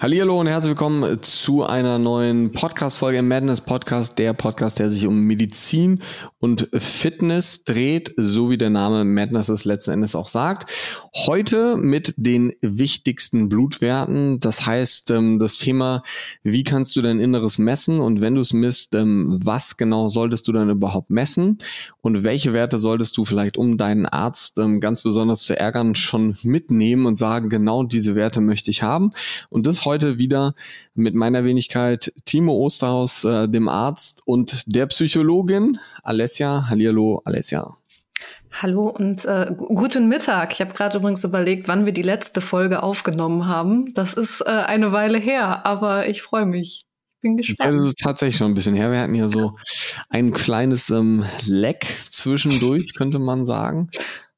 Hallo und herzlich willkommen zu einer neuen Podcast-Folge im Madness Podcast, der Podcast, der sich um Medizin und Fitness dreht, so wie der Name Madness es letzten Endes auch sagt. Heute mit den wichtigsten Blutwerten. Das heißt, ähm, das Thema, wie kannst du dein Inneres messen und wenn du es misst, ähm, was genau solltest du dann überhaupt messen und welche Werte solltest du vielleicht, um deinen Arzt ähm, ganz besonders zu ärgern, schon mitnehmen und sagen, genau diese Werte möchte ich haben. Und das heute wieder mit meiner Wenigkeit Timo Osterhaus, äh, dem Arzt und der Psychologin Alessia. Hallihallo, Alessia. Hallo und äh, guten Mittag. Ich habe gerade übrigens überlegt, wann wir die letzte Folge aufgenommen haben. Das ist äh, eine Weile her, aber ich freue mich. Ich bin gespannt. Ja, das ist tatsächlich schon ein bisschen her. Wir hatten ja so ein kleines ähm, Leck zwischendurch, könnte man sagen.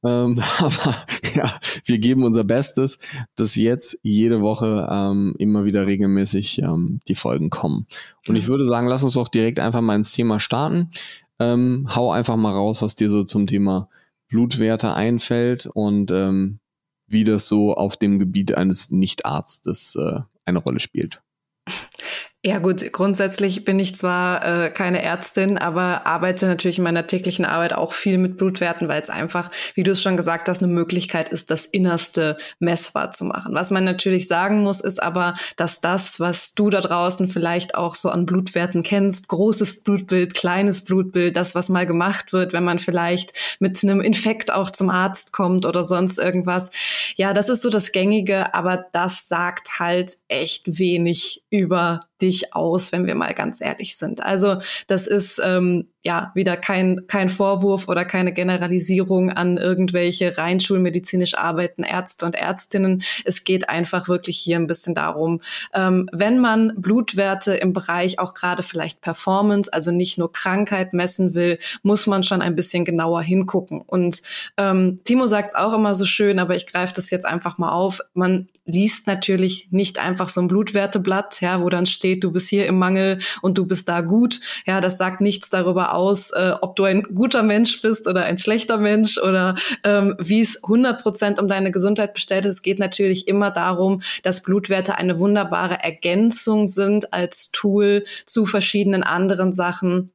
Ähm, aber ja, wir geben unser Bestes, dass jetzt jede Woche ähm, immer wieder regelmäßig ähm, die Folgen kommen. Und ich würde sagen, lass uns doch direkt einfach mal ins Thema starten. Ähm, hau einfach mal raus, was dir so zum Thema Blutwerte einfällt und ähm, wie das so auf dem Gebiet eines Nichtarztes äh, eine Rolle spielt. Ja gut, grundsätzlich bin ich zwar äh, keine Ärztin, aber arbeite natürlich in meiner täglichen Arbeit auch viel mit Blutwerten, weil es einfach, wie du es schon gesagt hast, eine Möglichkeit ist, das Innerste messbar zu machen. Was man natürlich sagen muss, ist aber, dass das, was du da draußen vielleicht auch so an Blutwerten kennst, großes Blutbild, kleines Blutbild, das, was mal gemacht wird, wenn man vielleicht mit einem Infekt auch zum Arzt kommt oder sonst irgendwas, ja, das ist so das Gängige, aber das sagt halt echt wenig über dich aus, wenn wir mal ganz ehrlich sind. Also das ist ähm, ja wieder kein, kein Vorwurf oder keine Generalisierung an irgendwelche rein schulmedizinisch arbeitenden Ärzte und Ärztinnen. Es geht einfach wirklich hier ein bisschen darum, ähm, wenn man Blutwerte im Bereich auch gerade vielleicht Performance, also nicht nur Krankheit messen will, muss man schon ein bisschen genauer hingucken. Und ähm, Timo sagt es auch immer so schön, aber ich greife das jetzt einfach mal auf. Man liest natürlich nicht einfach so ein Blutwerteblatt, ja, wo dann steht, du bist hier im Mangel und du bist da gut. Ja, das sagt nichts darüber aus, äh, ob du ein guter Mensch bist oder ein schlechter Mensch oder ähm, wie es 100 Prozent um deine Gesundheit bestellt ist. Es geht natürlich immer darum, dass Blutwerte eine wunderbare Ergänzung sind als Tool zu verschiedenen anderen Sachen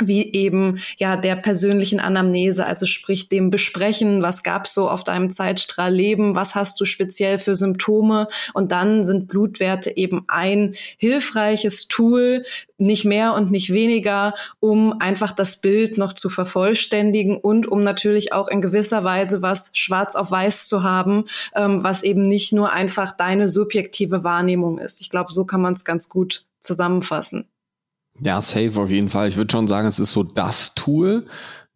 wie eben ja der persönlichen Anamnese, also sprich dem Besprechen, was gab's so auf deinem Zeitstrahl Leben, was hast du speziell für Symptome und dann sind Blutwerte eben ein hilfreiches Tool, nicht mehr und nicht weniger, um einfach das Bild noch zu vervollständigen und um natürlich auch in gewisser Weise was schwarz auf weiß zu haben, ähm, was eben nicht nur einfach deine subjektive Wahrnehmung ist. Ich glaube, so kann man es ganz gut zusammenfassen. Ja, safe auf jeden Fall. Ich würde schon sagen, es ist so das Tool.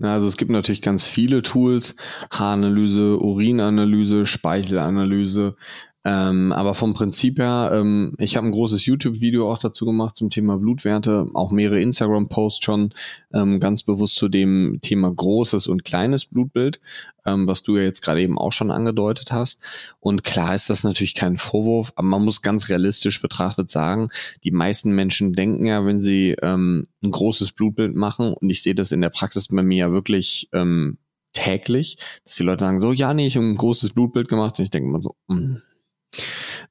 Also es gibt natürlich ganz viele Tools, Haaranalyse, Urinanalyse, Speichelanalyse, ähm, aber vom Prinzip her, ähm, ich habe ein großes YouTube-Video auch dazu gemacht zum Thema Blutwerte, auch mehrere Instagram-Posts schon ähm, ganz bewusst zu dem Thema großes und kleines Blutbild, ähm, was du ja jetzt gerade eben auch schon angedeutet hast. Und klar ist das natürlich kein Vorwurf, aber man muss ganz realistisch betrachtet sagen, die meisten Menschen denken ja, wenn sie ähm, ein großes Blutbild machen, und ich sehe das in der Praxis bei mir ja wirklich ähm, täglich, dass die Leute sagen so, ja, nee, ich habe ein großes Blutbild gemacht. Und ich denke mal so, mh, hm,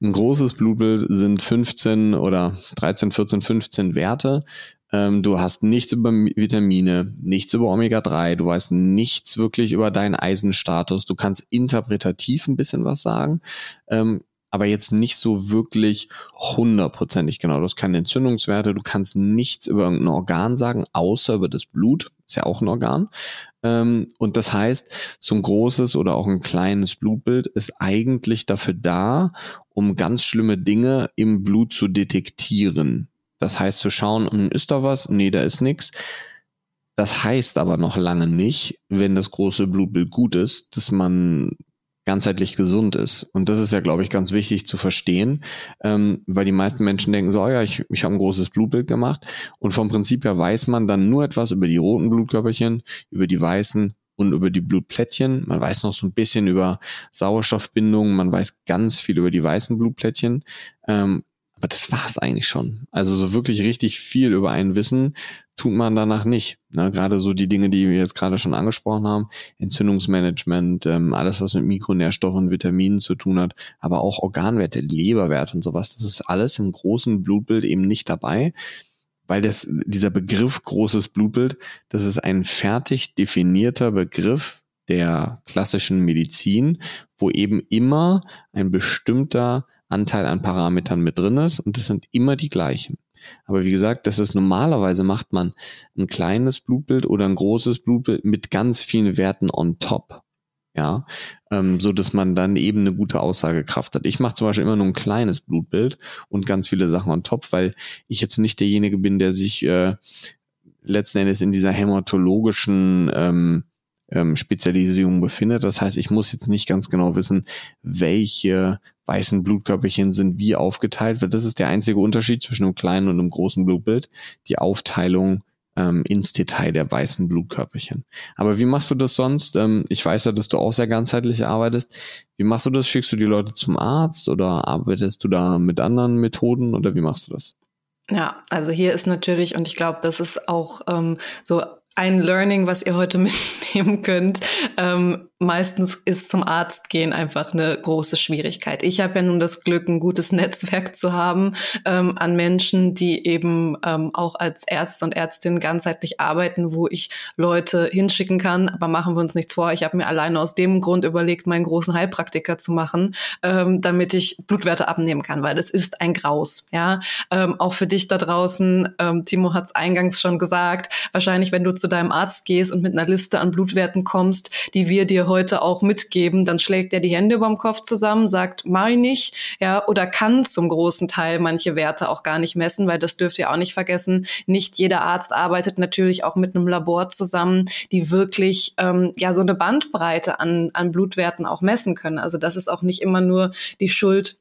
ein großes Blutbild sind 15 oder 13, 14, 15 Werte. Ähm, du hast nichts über Vitamine, nichts über Omega-3, du weißt nichts wirklich über deinen Eisenstatus. Du kannst interpretativ ein bisschen was sagen, ähm, aber jetzt nicht so wirklich hundertprozentig genau. Du hast keine Entzündungswerte, du kannst nichts über irgendein Organ sagen, außer über das Blut, ist ja auch ein Organ. Ähm, und das heißt, so ein großes oder auch ein kleines Blutbild ist eigentlich dafür da, um ganz schlimme Dinge im Blut zu detektieren. Das heißt zu schauen, hm, ist da was? Nee, da ist nichts. Das heißt aber noch lange nicht, wenn das große Blutbild gut ist, dass man ganzheitlich gesund ist. Und das ist ja, glaube ich, ganz wichtig zu verstehen, ähm, weil die meisten Menschen denken so, oh ja, ich, ich habe ein großes Blutbild gemacht und vom Prinzip her weiß man dann nur etwas über die roten Blutkörperchen, über die weißen und über die Blutplättchen. Man weiß noch so ein bisschen über Sauerstoffbindung, man weiß ganz viel über die weißen Blutplättchen. Ähm, aber das war's eigentlich schon. Also so wirklich richtig viel über einen Wissen tut man danach nicht. Ne? Gerade so die Dinge, die wir jetzt gerade schon angesprochen haben, Entzündungsmanagement, ähm, alles, was mit Mikronährstoffen, Vitaminen zu tun hat, aber auch Organwerte, Leberwert und sowas, das ist alles im großen Blutbild eben nicht dabei, weil das, dieser Begriff großes Blutbild, das ist ein fertig definierter Begriff der klassischen Medizin, wo eben immer ein bestimmter Anteil an Parametern mit drin ist und das sind immer die gleichen. Aber wie gesagt, das ist normalerweise macht man ein kleines Blutbild oder ein großes Blutbild mit ganz vielen Werten on top. Ja, ähm, so dass man dann eben eine gute Aussagekraft hat. Ich mache zum Beispiel immer nur ein kleines Blutbild und ganz viele Sachen on top, weil ich jetzt nicht derjenige bin, der sich äh, letzten Endes in dieser hämatologischen ähm, ähm, Spezialisierung befindet. Das heißt, ich muss jetzt nicht ganz genau wissen, welche weißen Blutkörperchen sind wie aufgeteilt wird. Das ist der einzige Unterschied zwischen einem kleinen und einem großen Blutbild. Die Aufteilung ähm, ins Detail der weißen Blutkörperchen. Aber wie machst du das sonst? Ähm, ich weiß ja, dass du auch sehr ganzheitlich arbeitest. Wie machst du das? Schickst du die Leute zum Arzt oder arbeitest du da mit anderen Methoden oder wie machst du das? Ja, also hier ist natürlich, und ich glaube, das ist auch ähm, so ein Learning, was ihr heute mitnehmen könnt. Ähm, meistens ist zum Arzt gehen einfach eine große Schwierigkeit. Ich habe ja nun das Glück, ein gutes Netzwerk zu haben ähm, an Menschen, die eben ähm, auch als Ärzte und Ärztin ganzheitlich arbeiten, wo ich Leute hinschicken kann. Aber machen wir uns nichts vor. Ich habe mir alleine aus dem Grund überlegt, meinen großen Heilpraktiker zu machen, ähm, damit ich Blutwerte abnehmen kann, weil es ist ein Graus. Ja, ähm, auch für dich da draußen. Ähm, Timo hat es eingangs schon gesagt. Wahrscheinlich, wenn du zu deinem Arzt gehst und mit einer Liste an Blutwerten kommst, die wir dir heute auch mitgeben, dann schlägt er die Hände überm Kopf zusammen, sagt, mach ich nicht, ja, oder kann zum großen Teil manche Werte auch gar nicht messen, weil das dürft ihr auch nicht vergessen. Nicht jeder Arzt arbeitet natürlich auch mit einem Labor zusammen, die wirklich ähm, ja so eine Bandbreite an, an Blutwerten auch messen können. Also das ist auch nicht immer nur die Schuld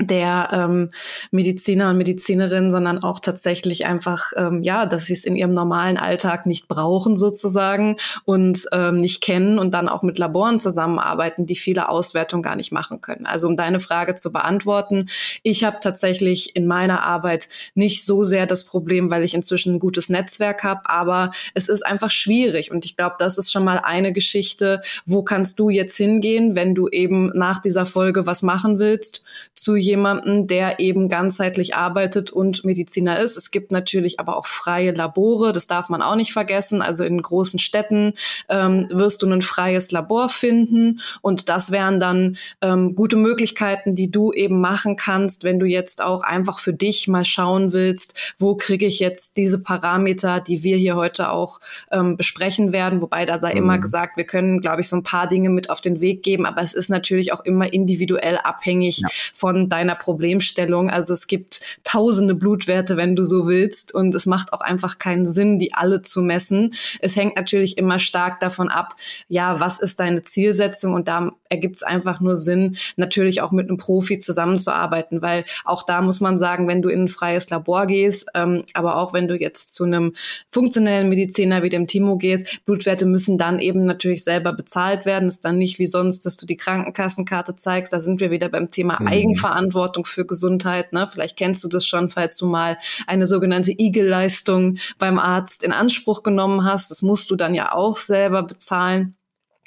der ähm, Mediziner und Medizinerinnen, sondern auch tatsächlich einfach, ähm, ja, dass sie es in ihrem normalen Alltag nicht brauchen sozusagen und ähm, nicht kennen und dann auch mit Laboren zusammenarbeiten, die viele Auswertungen gar nicht machen können. Also um deine Frage zu beantworten, ich habe tatsächlich in meiner Arbeit nicht so sehr das Problem, weil ich inzwischen ein gutes Netzwerk habe, aber es ist einfach schwierig und ich glaube, das ist schon mal eine Geschichte, wo kannst du jetzt hingehen, wenn du eben nach dieser Folge was machen willst, zu jemanden, der eben ganzheitlich arbeitet und Mediziner ist. Es gibt natürlich aber auch freie Labore, das darf man auch nicht vergessen. Also in großen Städten ähm, wirst du ein freies Labor finden und das wären dann ähm, gute Möglichkeiten, die du eben machen kannst, wenn du jetzt auch einfach für dich mal schauen willst, wo kriege ich jetzt diese Parameter, die wir hier heute auch ähm, besprechen werden. Wobei da sei mhm. immer gesagt, wir können, glaube ich, so ein paar Dinge mit auf den Weg geben, aber es ist natürlich auch immer individuell abhängig ja. von deiner Problemstellung. Also es gibt tausende Blutwerte, wenn du so willst, und es macht auch einfach keinen Sinn, die alle zu messen. Es hängt natürlich immer stark davon ab, ja, was ist deine Zielsetzung? Und da ergibt es einfach nur Sinn, natürlich auch mit einem Profi zusammenzuarbeiten, weil auch da muss man sagen, wenn du in ein freies Labor gehst, ähm, aber auch wenn du jetzt zu einem funktionellen Mediziner wie dem Timo gehst, Blutwerte müssen dann eben natürlich selber bezahlt werden. Es ist dann nicht wie sonst, dass du die Krankenkassenkarte zeigst. Da sind wir wieder beim Thema mhm. Eigenverantwortung für Gesundheit. Ne? Vielleicht kennst du das schon, falls du mal eine sogenannte Igel-Leistung beim Arzt in Anspruch genommen hast. Das musst du dann ja auch selber bezahlen.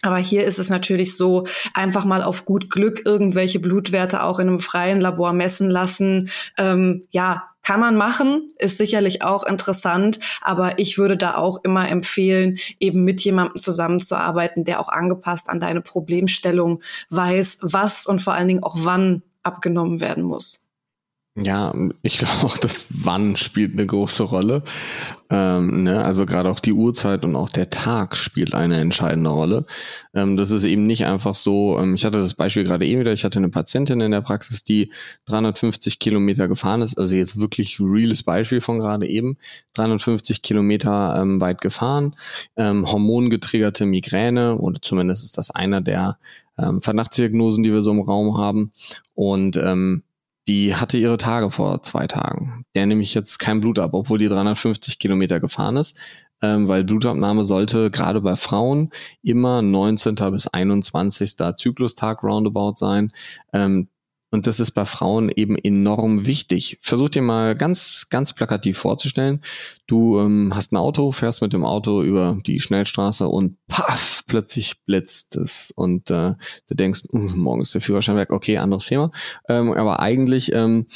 Aber hier ist es natürlich so, einfach mal auf gut Glück irgendwelche Blutwerte auch in einem freien Labor messen lassen. Ähm, ja, kann man machen, ist sicherlich auch interessant, aber ich würde da auch immer empfehlen, eben mit jemandem zusammenzuarbeiten, der auch angepasst an deine Problemstellung weiß, was und vor allen Dingen auch wann abgenommen werden muss. Ja, ich glaube auch, das Wann spielt eine große Rolle. Ähm, ne? Also gerade auch die Uhrzeit und auch der Tag spielt eine entscheidende Rolle. Ähm, das ist eben nicht einfach so, ähm, ich hatte das Beispiel gerade eben wieder, ich hatte eine Patientin in der Praxis, die 350 Kilometer gefahren ist, also jetzt wirklich reales Beispiel von gerade eben, 350 Kilometer ähm, weit gefahren, ähm, hormongetriggerte Migräne, oder zumindest ist das einer der ähm, Verdachtsdiagnosen, die wir so im Raum haben. Und ähm, die hatte ihre Tage vor zwei Tagen. Der nämlich jetzt kein Blut ab, obwohl die 350 Kilometer gefahren ist, ähm, weil Blutabnahme sollte gerade bei Frauen immer 19. bis 21. Zyklustag roundabout sein. Ähm, Und das ist bei Frauen eben enorm wichtig. Versuch dir mal ganz, ganz plakativ vorzustellen. Du ähm, hast ein Auto, fährst mit dem Auto über die Schnellstraße und paff, plötzlich blitzt es. Und äh, du denkst, hm, morgen ist der Führerschein weg. Okay, anderes Thema. Ähm, aber eigentlich ähm,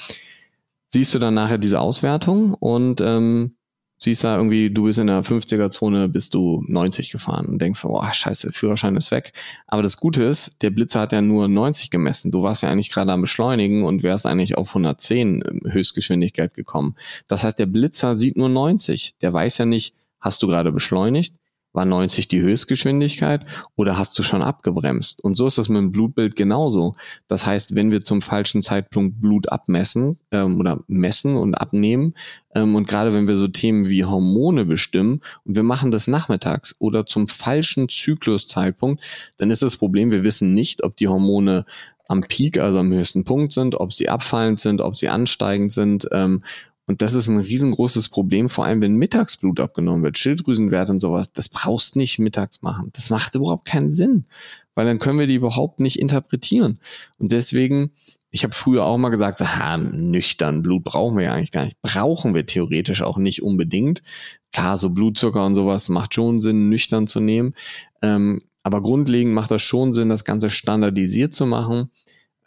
siehst du dann nachher diese Auswertung und ähm, siehst da irgendwie, du bist in der 50er-Zone, bist du 90 gefahren und denkst, oh scheiße, Führerschein ist weg. Aber das Gute ist, der Blitzer hat ja nur 90 gemessen. Du warst ja eigentlich gerade am Beschleunigen und wärst eigentlich auf 110 Höchstgeschwindigkeit gekommen. Das heißt, der Blitzer sieht nur 90. Der weiß ja nicht, hast du gerade beschleunigt? War 90 die Höchstgeschwindigkeit oder hast du schon abgebremst? Und so ist das mit dem Blutbild genauso. Das heißt, wenn wir zum falschen Zeitpunkt Blut abmessen ähm, oder messen und abnehmen ähm, und gerade wenn wir so Themen wie Hormone bestimmen und wir machen das nachmittags oder zum falschen Zykluszeitpunkt, dann ist das Problem, wir wissen nicht, ob die Hormone am Peak, also am höchsten Punkt sind, ob sie abfallend sind, ob sie ansteigend sind. Ähm, und das ist ein riesengroßes Problem, vor allem wenn Mittagsblut abgenommen wird, Schilddrüsenwert und sowas. Das brauchst nicht mittags machen. Das macht überhaupt keinen Sinn, weil dann können wir die überhaupt nicht interpretieren. Und deswegen, ich habe früher auch mal gesagt, ha, nüchtern Blut brauchen wir ja eigentlich gar nicht. Brauchen wir theoretisch auch nicht unbedingt. Klar, so Blutzucker und sowas macht schon Sinn, nüchtern zu nehmen. Ähm, aber grundlegend macht das schon Sinn, das Ganze standardisiert zu machen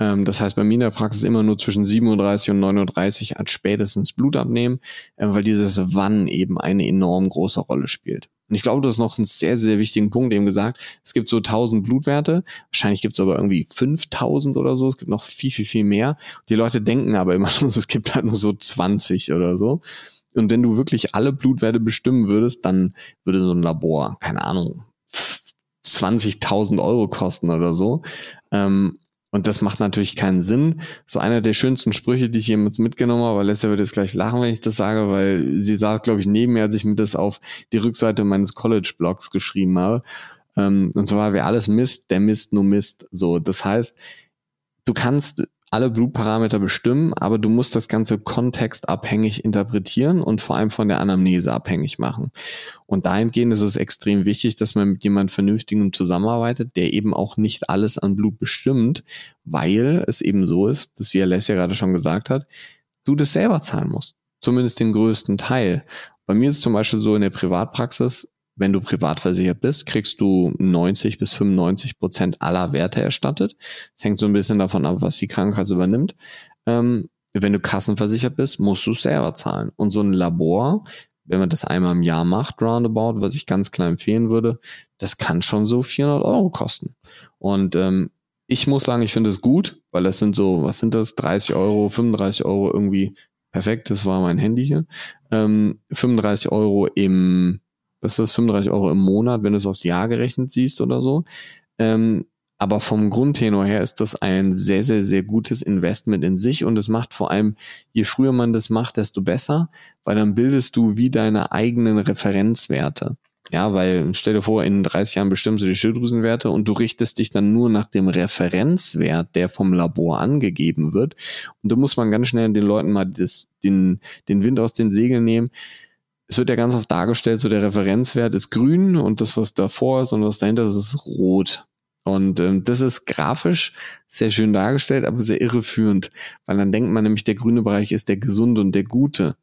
ähm, das heißt, bei mir in der Praxis immer nur zwischen 37 und 39 als spätestens Blut abnehmen, äh, weil dieses Wann eben eine enorm große Rolle spielt. Und ich glaube, das ist noch ein sehr, sehr wichtigen Punkt eben gesagt. Es gibt so 1000 Blutwerte. Wahrscheinlich gibt es aber irgendwie 5000 oder so. Es gibt noch viel, viel, viel mehr. Die Leute denken aber immer es gibt halt nur so 20 oder so. Und wenn du wirklich alle Blutwerte bestimmen würdest, dann würde so ein Labor, keine Ahnung, 20.000 Euro kosten oder so. Ähm, und das macht natürlich keinen Sinn. So einer der schönsten Sprüche, die ich jemals mitgenommen habe, Lester wird jetzt gleich lachen, wenn ich das sage, weil sie saß, glaube ich, neben mir, als ich mir das auf die Rückseite meines College-Blogs geschrieben habe. Ähm, und zwar, wer alles misst, der misst nur Mist. So, das heißt, du kannst alle Blutparameter bestimmen, aber du musst das Ganze kontextabhängig interpretieren und vor allem von der Anamnese abhängig machen. Und dahingehend ist es extrem wichtig, dass man mit jemandem Vernünftigem zusammenarbeitet, der eben auch nicht alles an Blut bestimmt, weil es eben so ist, dass wie Alessia gerade schon gesagt hat, du das selber zahlen musst. Zumindest den größten Teil. Bei mir ist es zum Beispiel so in der Privatpraxis, wenn du privat versichert bist, kriegst du 90 bis 95 Prozent aller Werte erstattet. Das hängt so ein bisschen davon ab, was die Krankenkasse übernimmt. Ähm, wenn du kassenversichert bist, musst du selber zahlen. Und so ein Labor, wenn man das einmal im Jahr macht, roundabout, was ich ganz klar empfehlen würde, das kann schon so 400 Euro kosten. Und ähm, ich muss sagen, ich finde es gut, weil das sind so, was sind das, 30 Euro, 35 Euro irgendwie, perfekt, das war mein Handy hier, ähm, 35 Euro im ist das, 35 Euro im Monat, wenn du es aufs Jahr gerechnet siehst oder so. Ähm, aber vom Grundtenor her ist das ein sehr, sehr, sehr gutes Investment in sich und es macht vor allem, je früher man das macht, desto besser, weil dann bildest du wie deine eigenen Referenzwerte. Ja, weil stell dir vor, in 30 Jahren bestimmst du die Schilddrüsenwerte und du richtest dich dann nur nach dem Referenzwert, der vom Labor angegeben wird. Und da muss man ganz schnell den Leuten mal das, den, den Wind aus den Segeln nehmen es wird ja ganz oft dargestellt, so der Referenzwert ist grün und das, was davor ist und was dahinter ist, ist rot. Und ähm, das ist grafisch sehr schön dargestellt, aber sehr irreführend, weil dann denkt man nämlich, der grüne Bereich ist der gesunde und der gute.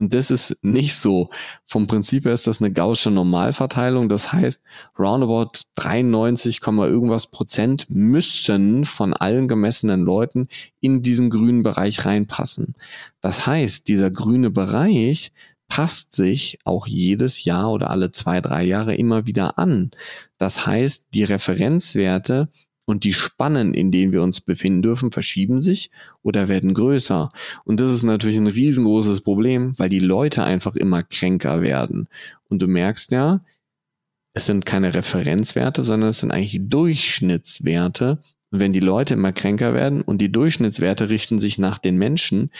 Und das ist nicht so. Vom Prinzip her ist das eine gaussche Normalverteilung. Das heißt, roundabout 93, irgendwas Prozent müssen von allen gemessenen Leuten in diesen grünen Bereich reinpassen. Das heißt, dieser grüne Bereich passt sich auch jedes Jahr oder alle zwei, drei Jahre immer wieder an. Das heißt, die Referenzwerte und die Spannen, in denen wir uns befinden dürfen, verschieben sich oder werden größer. Und das ist natürlich ein riesengroßes Problem, weil die Leute einfach immer kränker werden. Und du merkst ja, es sind keine Referenzwerte, sondern es sind eigentlich Durchschnittswerte. Und wenn die Leute immer kränker werden und die Durchschnittswerte richten sich nach den Menschen,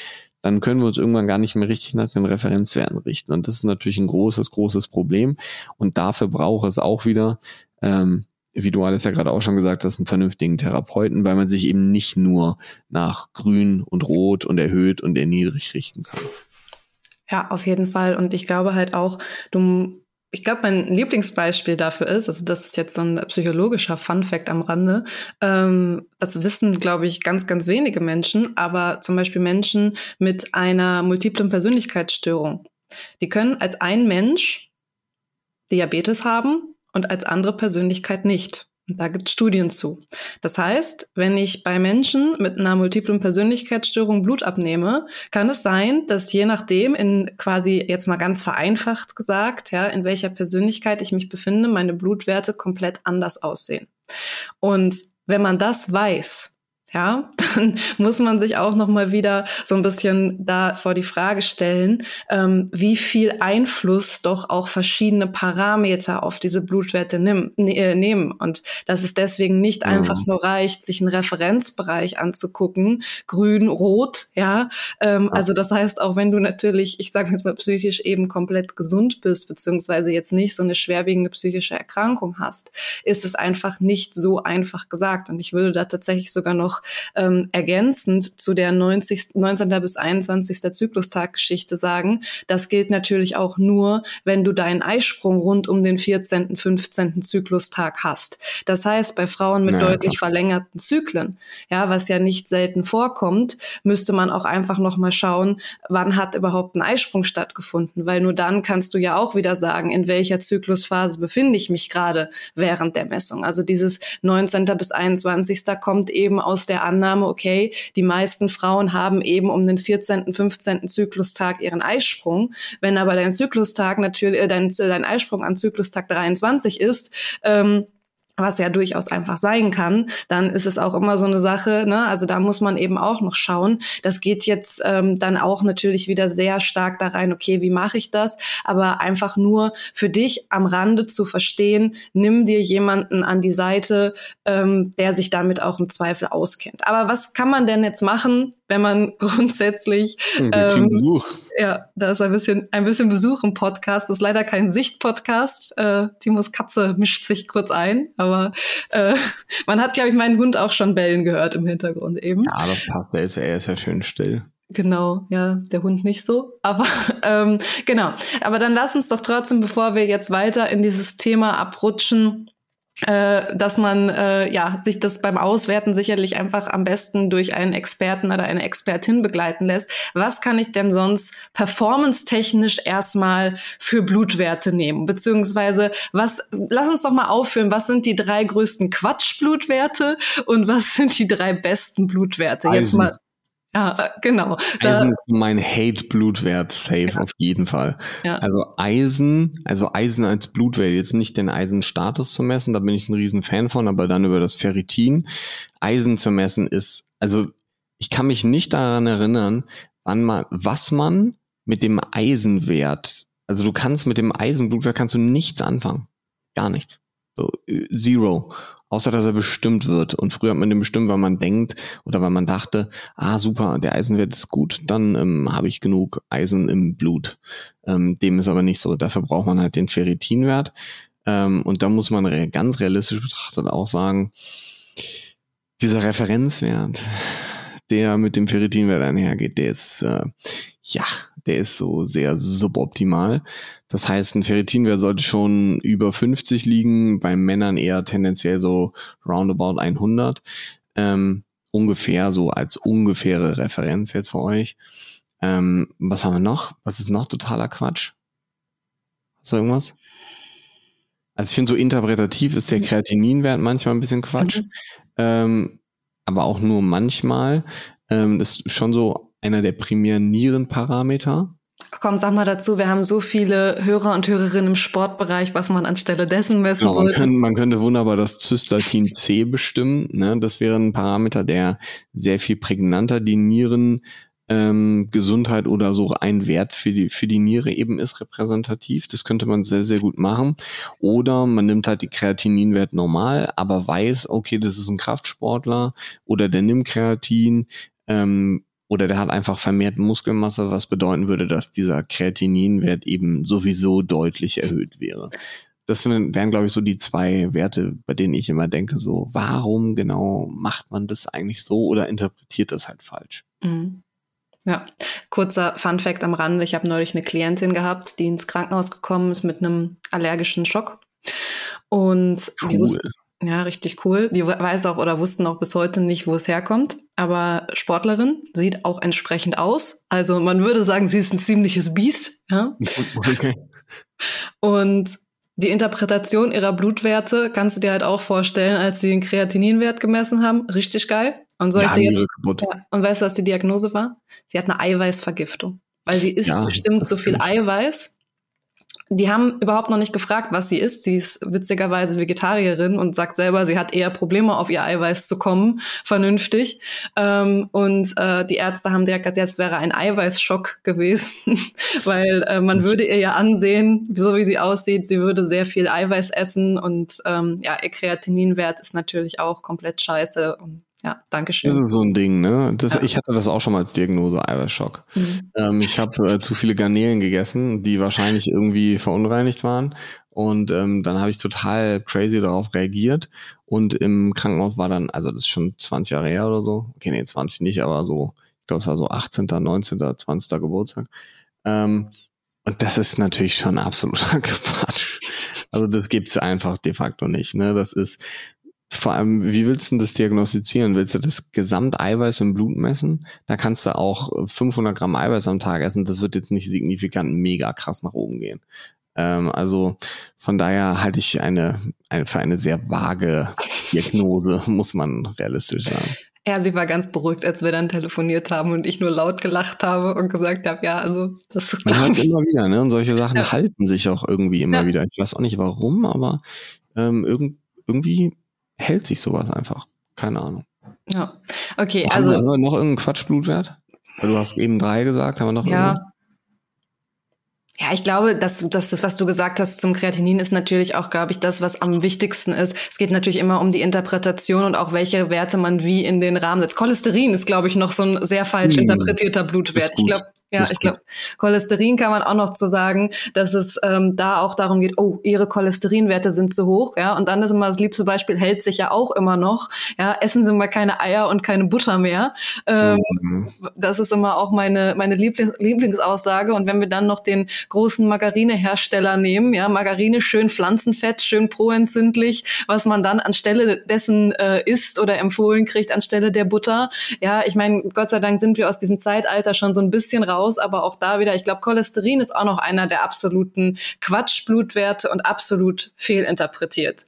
dann können wir uns irgendwann gar nicht mehr richtig nach den Referenzwerten richten. Und das ist natürlich ein großes, großes Problem. Und dafür braucht es auch wieder, ähm, wie du alles ja gerade auch schon gesagt hast, einen vernünftigen Therapeuten, weil man sich eben nicht nur nach grün und rot und erhöht und erniedrigt richten kann. Ja, auf jeden Fall. Und ich glaube halt auch, du ich glaube, mein Lieblingsbeispiel dafür ist, also das ist jetzt so ein psychologischer Funfact am Rande, ähm, das wissen, glaube ich, ganz, ganz wenige Menschen, aber zum Beispiel Menschen mit einer multiplen Persönlichkeitsstörung. Die können als ein Mensch Diabetes haben und als andere Persönlichkeit nicht. Da gibt es Studien zu. Das heißt, wenn ich bei Menschen mit einer multiplen Persönlichkeitsstörung Blut abnehme, kann es sein, dass je nachdem, in quasi jetzt mal ganz vereinfacht gesagt, ja, in welcher Persönlichkeit ich mich befinde, meine Blutwerte komplett anders aussehen. Und wenn man das weiß, ja, dann muss man sich auch noch mal wieder so ein bisschen da vor die Frage stellen, ähm, wie viel Einfluss doch auch verschiedene Parameter auf diese Blutwerte nimm, ne, äh, nehmen und dass es deswegen nicht mhm. einfach nur reicht, sich einen Referenzbereich anzugucken, grün, rot, ja, ähm, ja. also das heißt auch wenn du natürlich, ich sage jetzt mal psychisch eben komplett gesund bist beziehungsweise jetzt nicht so eine schwerwiegende psychische Erkrankung hast, ist es einfach nicht so einfach gesagt und ich würde da tatsächlich sogar noch ähm, ergänzend zu der 90, 19. bis 21. Zyklustag-Geschichte sagen, das gilt natürlich auch nur, wenn du deinen Eisprung rund um den 14., 15. Zyklustag hast. Das heißt, bei Frauen mit naja, deutlich klar. verlängerten Zyklen, ja, was ja nicht selten vorkommt, müsste man auch einfach noch mal schauen, wann hat überhaupt ein Eisprung stattgefunden, weil nur dann kannst du ja auch wieder sagen, in welcher Zyklusphase befinde ich mich gerade während der Messung. Also dieses 19. bis 21. kommt eben aus der Annahme, okay, die meisten Frauen haben eben um den 14., 15. Zyklustag ihren Eisprung. Wenn aber dein Zyklustag natürlich, äh, dein, dein Eisprung an Zyklustag 23 ist, ähm, was ja durchaus einfach sein kann, dann ist es auch immer so eine Sache, ne? Also da muss man eben auch noch schauen. Das geht jetzt ähm, dann auch natürlich wieder sehr stark da rein, okay, wie mache ich das? Aber einfach nur für dich am Rande zu verstehen, nimm dir jemanden an die Seite, ähm, der sich damit auch im Zweifel auskennt. Aber was kann man denn jetzt machen, wenn man grundsätzlich ähm, Besuch. Ja, da ist ein bisschen ein bisschen Besuch im Podcast. Das ist leider kein Sicht-Podcast. Äh, Timos Katze mischt sich kurz ein, aber äh, man hat, glaube ich, meinen Hund auch schon bellen gehört im Hintergrund eben. Ja, das passt. Er ist, er ist ja schön still. Genau, ja, der Hund nicht so. Aber ähm, genau. Aber dann lass uns doch trotzdem, bevor wir jetzt weiter in dieses Thema abrutschen, äh, dass man äh, ja sich das beim Auswerten sicherlich einfach am besten durch einen Experten oder eine Expertin begleiten lässt. Was kann ich denn sonst performance-technisch erstmal für Blutwerte nehmen? Beziehungsweise was, lass uns doch mal aufführen, was sind die drei größten Quatschblutwerte und was sind die drei besten Blutwerte? Eisen. Jetzt mal ja, genau. Eisen ist mein Hate-Blutwert, safe ja. auf jeden Fall. Ja. Also Eisen, also Eisen als Blutwert, jetzt nicht den Eisenstatus zu messen, da bin ich ein riesen Fan von, aber dann über das Ferritin. Eisen zu messen ist, also ich kann mich nicht daran erinnern, wann man, was man mit dem Eisenwert, also du kannst mit dem Eisenblutwert kannst du nichts anfangen. Gar nichts. So, äh, zero außer dass er bestimmt wird. Und früher hat man den bestimmt, weil man denkt oder weil man dachte, ah super, der Eisenwert ist gut, dann ähm, habe ich genug Eisen im Blut. Ähm, dem ist aber nicht so. Dafür braucht man halt den Ferritinwert. Ähm, und da muss man re ganz realistisch betrachtet auch sagen, dieser Referenzwert, der mit dem Ferritinwert einhergeht, der ist äh, ja, der ist so sehr suboptimal. Das heißt, ein Ferritinwert sollte schon über 50 liegen, bei Männern eher tendenziell so roundabout 100. Ähm, ungefähr so als ungefähre Referenz jetzt für euch. Ähm, was haben wir noch? Was ist noch totaler Quatsch? Hast du irgendwas? Also ich finde so interpretativ ist der. Kreatininwert manchmal ein bisschen Quatsch. Mhm. Ähm, aber auch nur manchmal. Ähm, das ist schon so einer der primären Nierenparameter. Komm, sag mal dazu, wir haben so viele Hörer und Hörerinnen im Sportbereich, was man anstelle dessen messen genau, sollte. Man, kann, man könnte wunderbar das Cystatin C bestimmen. Ne? Das wäre ein Parameter, der sehr viel prägnanter die Nieren ähm, Gesundheit oder so ein Wert für die, für die Niere eben ist repräsentativ. Das könnte man sehr, sehr gut machen. Oder man nimmt halt die Kreatininwert normal, aber weiß, okay, das ist ein Kraftsportler oder der nimmt Kreatin, ähm, oder der hat einfach vermehrt Muskelmasse, was bedeuten würde, dass dieser Kreatininwert eben sowieso deutlich erhöht wäre. Das wären, glaube ich, so die zwei Werte, bei denen ich immer denke, so, warum genau macht man das eigentlich so oder interpretiert das halt falsch? Mhm. Ja, kurzer Fun Fact am Rande. Ich habe neulich eine Klientin gehabt, die ins Krankenhaus gekommen ist mit einem allergischen Schock. Und cool. die wusste, ja, richtig cool. Die weiß auch oder wussten auch bis heute nicht, wo es herkommt. Aber Sportlerin sieht auch entsprechend aus. Also man würde sagen, sie ist ein ziemliches Biest. Ja? Okay. Und die Interpretation ihrer Blutwerte kannst du dir halt auch vorstellen, als sie den Kreatininwert gemessen haben. Richtig geil. Und, soll ja, jetzt, ja, und weißt du, was die Diagnose war? Sie hat eine Eiweißvergiftung. Weil sie isst ja, bestimmt so viel Eiweiß, die haben überhaupt noch nicht gefragt, was sie isst. Sie ist witzigerweise Vegetarierin und sagt selber, sie hat eher Probleme, auf ihr Eiweiß zu kommen, vernünftig. Ähm, und äh, die Ärzte haben direkt gesagt, es wäre ein Eiweißschock gewesen, weil äh, man würde ihr ja ansehen, so wie sie aussieht, sie würde sehr viel Eiweiß essen und ähm, ja, ihr Kreatininwert ist natürlich auch komplett scheiße. Und ja, danke schön. Das ist so ein Ding, ne? Das, ja. Ich hatte das auch schon mal als Diagnose, Eiweißschock. Mhm. Ähm, ich habe äh, zu viele Garnelen gegessen, die wahrscheinlich irgendwie verunreinigt waren. Und ähm, dann habe ich total crazy darauf reagiert. Und im Krankenhaus war dann, also das ist schon 20 Jahre her oder so. Okay, nee, 20 nicht, aber so, ich glaube, es war so 18., 19., 20. Geburtstag. Ähm, und das ist natürlich schon absoluter Quatsch. Also das gibt's einfach de facto nicht. Ne? Das ist, vor allem, wie willst du das diagnostizieren? Willst du das Gesamteiweiß im Blut messen? Da kannst du auch 500 Gramm Eiweiß am Tag essen. Das wird jetzt nicht signifikant mega krass nach oben gehen. Ähm, also von daher halte ich eine, eine für eine sehr vage Diagnose, muss man realistisch sagen. Ja, sie war ganz beruhigt, als wir dann telefoniert haben und ich nur laut gelacht habe und gesagt habe, ja, also das ist Man hört immer wieder, ne? Und solche Sachen ja. halten sich auch irgendwie immer ja. wieder. Ich weiß auch nicht warum, aber ähm, irgend, irgendwie hält sich sowas einfach. Keine Ahnung. Ja, okay, also. Haben wir noch irgendeinen Quatschblutwert? Du hast eben drei gesagt, haben wir noch ja. Irgendwas? Ja, ich glaube, dass, dass das, was du gesagt hast zum Kreatinin, ist natürlich auch, glaube ich, das, was am wichtigsten ist. Es geht natürlich immer um die Interpretation und auch welche Werte man wie in den Rahmen setzt. Cholesterin ist, glaube ich, noch so ein sehr falsch hm. interpretierter Blutwert. Ich glaube, ja, ich glaube, Cholesterin kann man auch noch zu sagen, dass es ähm, da auch darum geht, oh, ihre Cholesterinwerte sind zu hoch, ja. Und dann ist immer das liebste Beispiel, hält sich ja auch immer noch. Ja, essen Sie mal keine Eier und keine Butter mehr. Ähm, mhm. Das ist immer auch meine, meine Lieblings Lieblingsaussage. Und wenn wir dann noch den großen Margarinehersteller nehmen, ja, Margarine schön Pflanzenfett, schön proentzündlich, was man dann anstelle dessen äh, isst oder empfohlen kriegt, anstelle der Butter. Ja, ich meine, Gott sei Dank sind wir aus diesem Zeitalter schon so ein bisschen raus aber auch da wieder, ich glaube, Cholesterin ist auch noch einer der absoluten Quatschblutwerte und absolut fehlinterpretiert.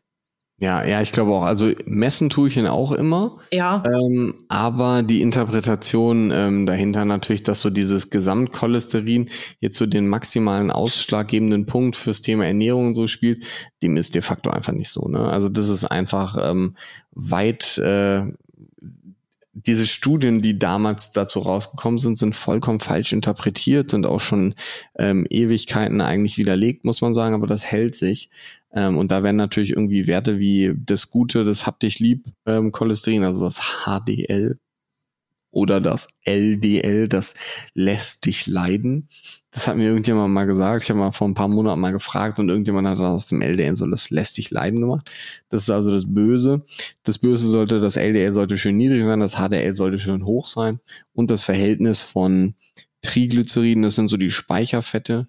Ja, ja, ich glaube auch. Also messen tue ich ihn auch immer. Ja. Ähm, aber die Interpretation ähm, dahinter natürlich, dass so dieses Gesamtcholesterin jetzt so den maximalen ausschlaggebenden Punkt fürs Thema Ernährung so spielt, dem ist de facto einfach nicht so. Ne? Also das ist einfach ähm, weit äh, diese Studien, die damals dazu rausgekommen sind, sind vollkommen falsch interpretiert, sind auch schon ähm, Ewigkeiten eigentlich widerlegt, muss man sagen, aber das hält sich. Ähm, und da werden natürlich irgendwie Werte wie das Gute, das Hab dich lieb, ähm, Cholesterin, also das HDL oder das LDL, das lässt dich leiden. Das hat mir irgendjemand mal gesagt. Ich habe mal vor ein paar Monaten mal gefragt und irgendjemand hat aus dem LDL so das lässt dich leiden gemacht. Das ist also das Böse. Das Böse sollte, das LDL sollte schön niedrig sein, das HDL sollte schön hoch sein und das Verhältnis von Triglyceriden, das sind so die Speicherfette,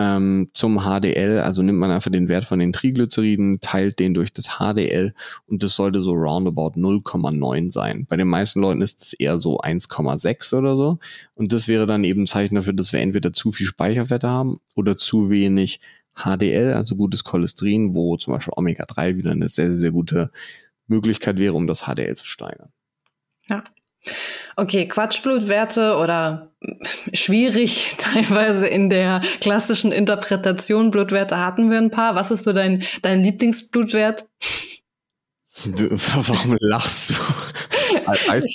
ähm, zum HDL, also nimmt man einfach den Wert von den Triglyceriden, teilt den durch das HDL und das sollte so roundabout 0,9 sein. Bei den meisten Leuten ist es eher so 1,6 oder so und das wäre dann eben ein Zeichen dafür, dass wir entweder zu viel Speicherfette haben oder zu wenig HDL, also gutes Cholesterin, wo zum Beispiel Omega-3 wieder eine sehr, sehr gute Möglichkeit wäre, um das HDL zu steigern. Ja, Okay, Quatschblutwerte oder schwierig teilweise in der klassischen Interpretation Blutwerte hatten wir ein paar. Was ist so dein, dein Lieblingsblutwert? Du, warum lachst du?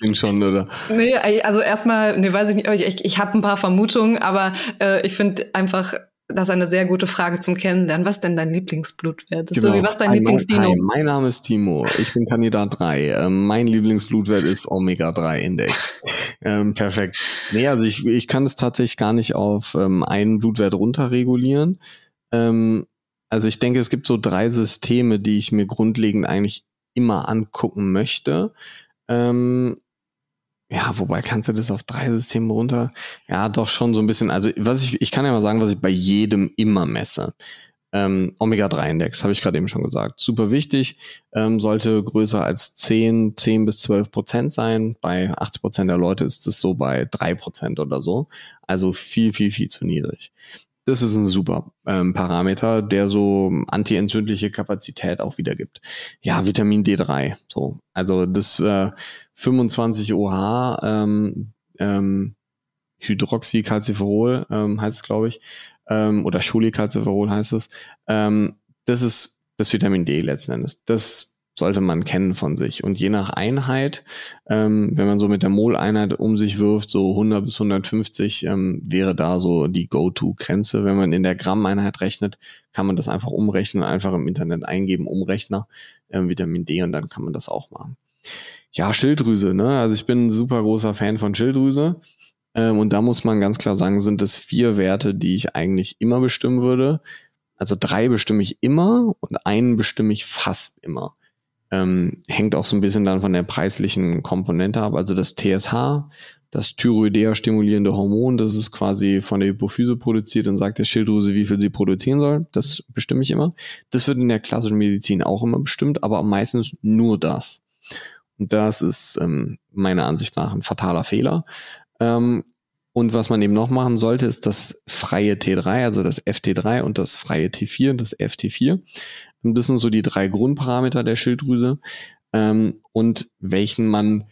Ihn schon, oder? Nee, also erstmal, nee, weiß ich nicht, ich, ich habe ein paar Vermutungen, aber äh, ich finde einfach das ist eine sehr gute Frage zum Kennenlernen. Was ist denn dein Lieblingsblutwert? Genau. so wie was dein Lieblingsdino? Mein Name ist Timo. Ich bin Kandidat 3. Ähm, mein Lieblingsblutwert ist Omega-3-Index. ähm, perfekt. Nee, also ich, ich kann es tatsächlich gar nicht auf ähm, einen Blutwert runterregulieren. Ähm, also ich denke, es gibt so drei Systeme, die ich mir grundlegend eigentlich immer angucken möchte. Ähm, ja, wobei kannst du das auf drei Systeme runter? Ja, doch schon so ein bisschen. Also, was ich, ich kann ja mal sagen, was ich bei jedem immer messe. Ähm, Omega-3-Index, habe ich gerade eben schon gesagt. Super wichtig, ähm, sollte größer als 10, 10 bis 12 Prozent sein. Bei 80 Prozent der Leute ist es so bei 3 Prozent oder so. Also viel, viel, viel zu niedrig. Das ist ein super ähm, Parameter, der so antientzündliche Kapazität auch wiedergibt. Ja, Vitamin D3. So, also das äh, 25 OH ähm, ähm, Hydroxycalciferol ähm, heißt es, glaube ich, ähm, oder Cholecalciferol heißt es. Ähm, das ist das Vitamin D letzten Endes. Das sollte man kennen von sich. Und je nach Einheit, ähm, wenn man so mit der Mol-Einheit um sich wirft, so 100 bis 150 ähm, wäre da so die Go-To-Grenze. Wenn man in der Gramm-Einheit rechnet, kann man das einfach umrechnen, einfach im Internet eingeben, Umrechner, ähm, Vitamin D und dann kann man das auch machen. Ja, Schilddrüse, ne? Also ich bin ein super großer Fan von Schilddrüse. Ähm, und da muss man ganz klar sagen, sind es vier Werte, die ich eigentlich immer bestimmen würde. Also drei bestimme ich immer und einen bestimme ich fast immer. Ähm, hängt auch so ein bisschen dann von der preislichen Komponente ab. Also das TSH, das Thyroidea stimulierende Hormon, das ist quasi von der Hypophyse produziert und sagt der Schilddrüse, wie viel sie produzieren soll. Das bestimme ich immer. Das wird in der klassischen Medizin auch immer bestimmt, aber meistens nur das. Das ist ähm, meiner Ansicht nach ein fataler Fehler. Ähm, und was man eben noch machen sollte, ist das freie T3, also das FT3 und das freie T4, das FT4. Das sind so die drei Grundparameter der Schilddrüse ähm, und welchen man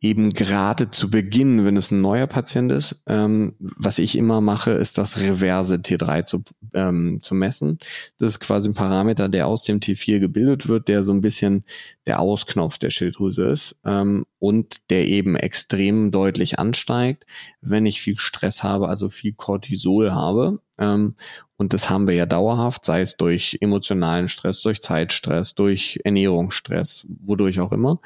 eben gerade zu Beginn, wenn es ein neuer Patient ist, ähm, was ich immer mache, ist das reverse T3 zu, ähm, zu messen. Das ist quasi ein Parameter, der aus dem T4 gebildet wird, der so ein bisschen der Ausknopf der Schilddrüse ist ähm, und der eben extrem deutlich ansteigt, wenn ich viel Stress habe, also viel Cortisol habe. Ähm, und das haben wir ja dauerhaft, sei es durch emotionalen Stress, durch Zeitstress, durch Ernährungsstress, wodurch auch immer.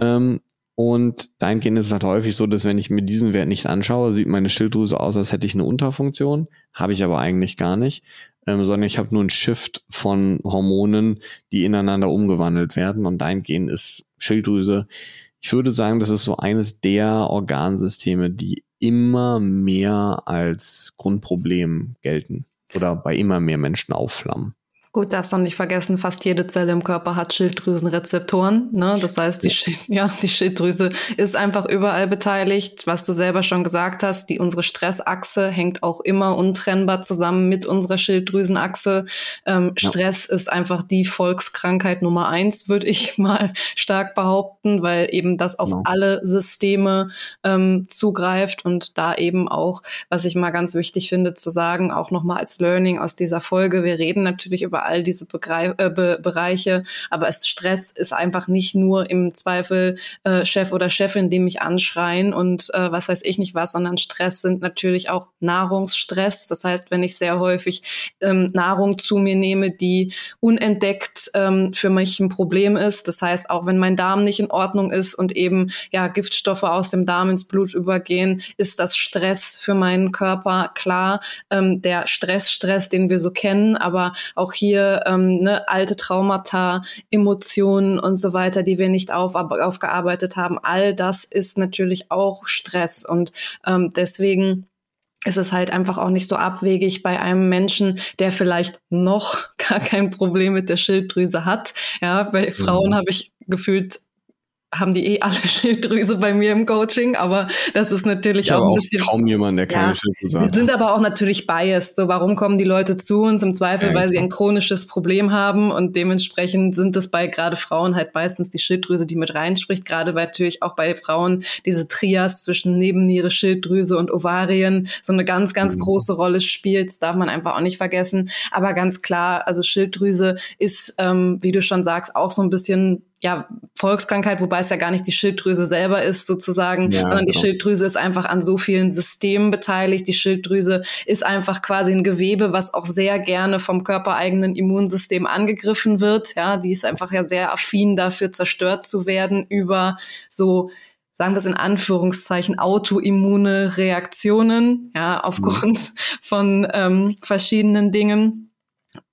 Ähm, und dahingehend ist es halt häufig so, dass wenn ich mir diesen Wert nicht anschaue, sieht meine Schilddrüse aus, als hätte ich eine Unterfunktion. Habe ich aber eigentlich gar nicht, ähm, sondern ich habe nur einen Shift von Hormonen, die ineinander umgewandelt werden. Und dahingehend ist Schilddrüse, ich würde sagen, das ist so eines der Organsysteme, die immer mehr als Grundproblem gelten oder bei immer mehr Menschen aufflammen. Gut, darfst auch nicht vergessen, fast jede Zelle im Körper hat Schilddrüsenrezeptoren. Ne? Das heißt, die, Schild, ja, die Schilddrüse ist einfach überall beteiligt. Was du selber schon gesagt hast, die unsere Stressachse hängt auch immer untrennbar zusammen mit unserer Schilddrüsenachse. Ähm, ja. Stress ist einfach die Volkskrankheit Nummer eins, würde ich mal stark behaupten, weil eben das auf ja. Genau. alle Systeme ähm, zugreift und da eben auch, was ich mal ganz wichtig finde zu sagen, auch nochmal als Learning aus dieser Folge. Wir reden natürlich über über all diese Begreif äh, Be Bereiche. Aber es, Stress ist einfach nicht nur im Zweifel äh, Chef oder Chefin, die mich anschreien und äh, was weiß ich nicht was, sondern Stress sind natürlich auch Nahrungsstress. Das heißt, wenn ich sehr häufig ähm, Nahrung zu mir nehme, die unentdeckt ähm, für mich ein Problem ist. Das heißt, auch wenn mein Darm nicht in Ordnung ist und eben ja Giftstoffe aus dem Darm ins Blut übergehen, ist das Stress für meinen Körper klar. Ähm, der Stress, Stress, den wir so kennen, aber auch hier hier ähm, ne, alte Traumata, Emotionen und so weiter, die wir nicht auf, aufgearbeitet haben. All das ist natürlich auch Stress und ähm, deswegen ist es halt einfach auch nicht so abwegig bei einem Menschen, der vielleicht noch gar kein Problem mit der Schilddrüse hat. Ja, bei Frauen mhm. habe ich gefühlt haben die eh alle Schilddrüse bei mir im Coaching, aber das ist natürlich ich auch ein bisschen. kaum jemand, der keine ja, Schilddrüse hat. Wir sind aber auch natürlich biased. So, warum kommen die Leute zu uns im Zweifel, ja, weil sie ein chronisches Problem haben und dementsprechend sind es bei gerade Frauen halt meistens die Schilddrüse, die mit reinspricht. Gerade weil natürlich auch bei Frauen diese Trias zwischen Nebenniere, Schilddrüse und Ovarien so eine ganz, ganz mhm. große Rolle spielt. Das darf man einfach auch nicht vergessen. Aber ganz klar, also Schilddrüse ist, ähm, wie du schon sagst, auch so ein bisschen ja, Volkskrankheit, wobei es ja gar nicht die Schilddrüse selber ist sozusagen, ja, sondern genau. die Schilddrüse ist einfach an so vielen Systemen beteiligt. Die Schilddrüse ist einfach quasi ein Gewebe, was auch sehr gerne vom körpereigenen Immunsystem angegriffen wird. Ja, die ist einfach ja sehr affin dafür zerstört zu werden über so sagen wir es in Anführungszeichen, autoimmune Reaktionen, ja, aufgrund mhm. von ähm, verschiedenen Dingen.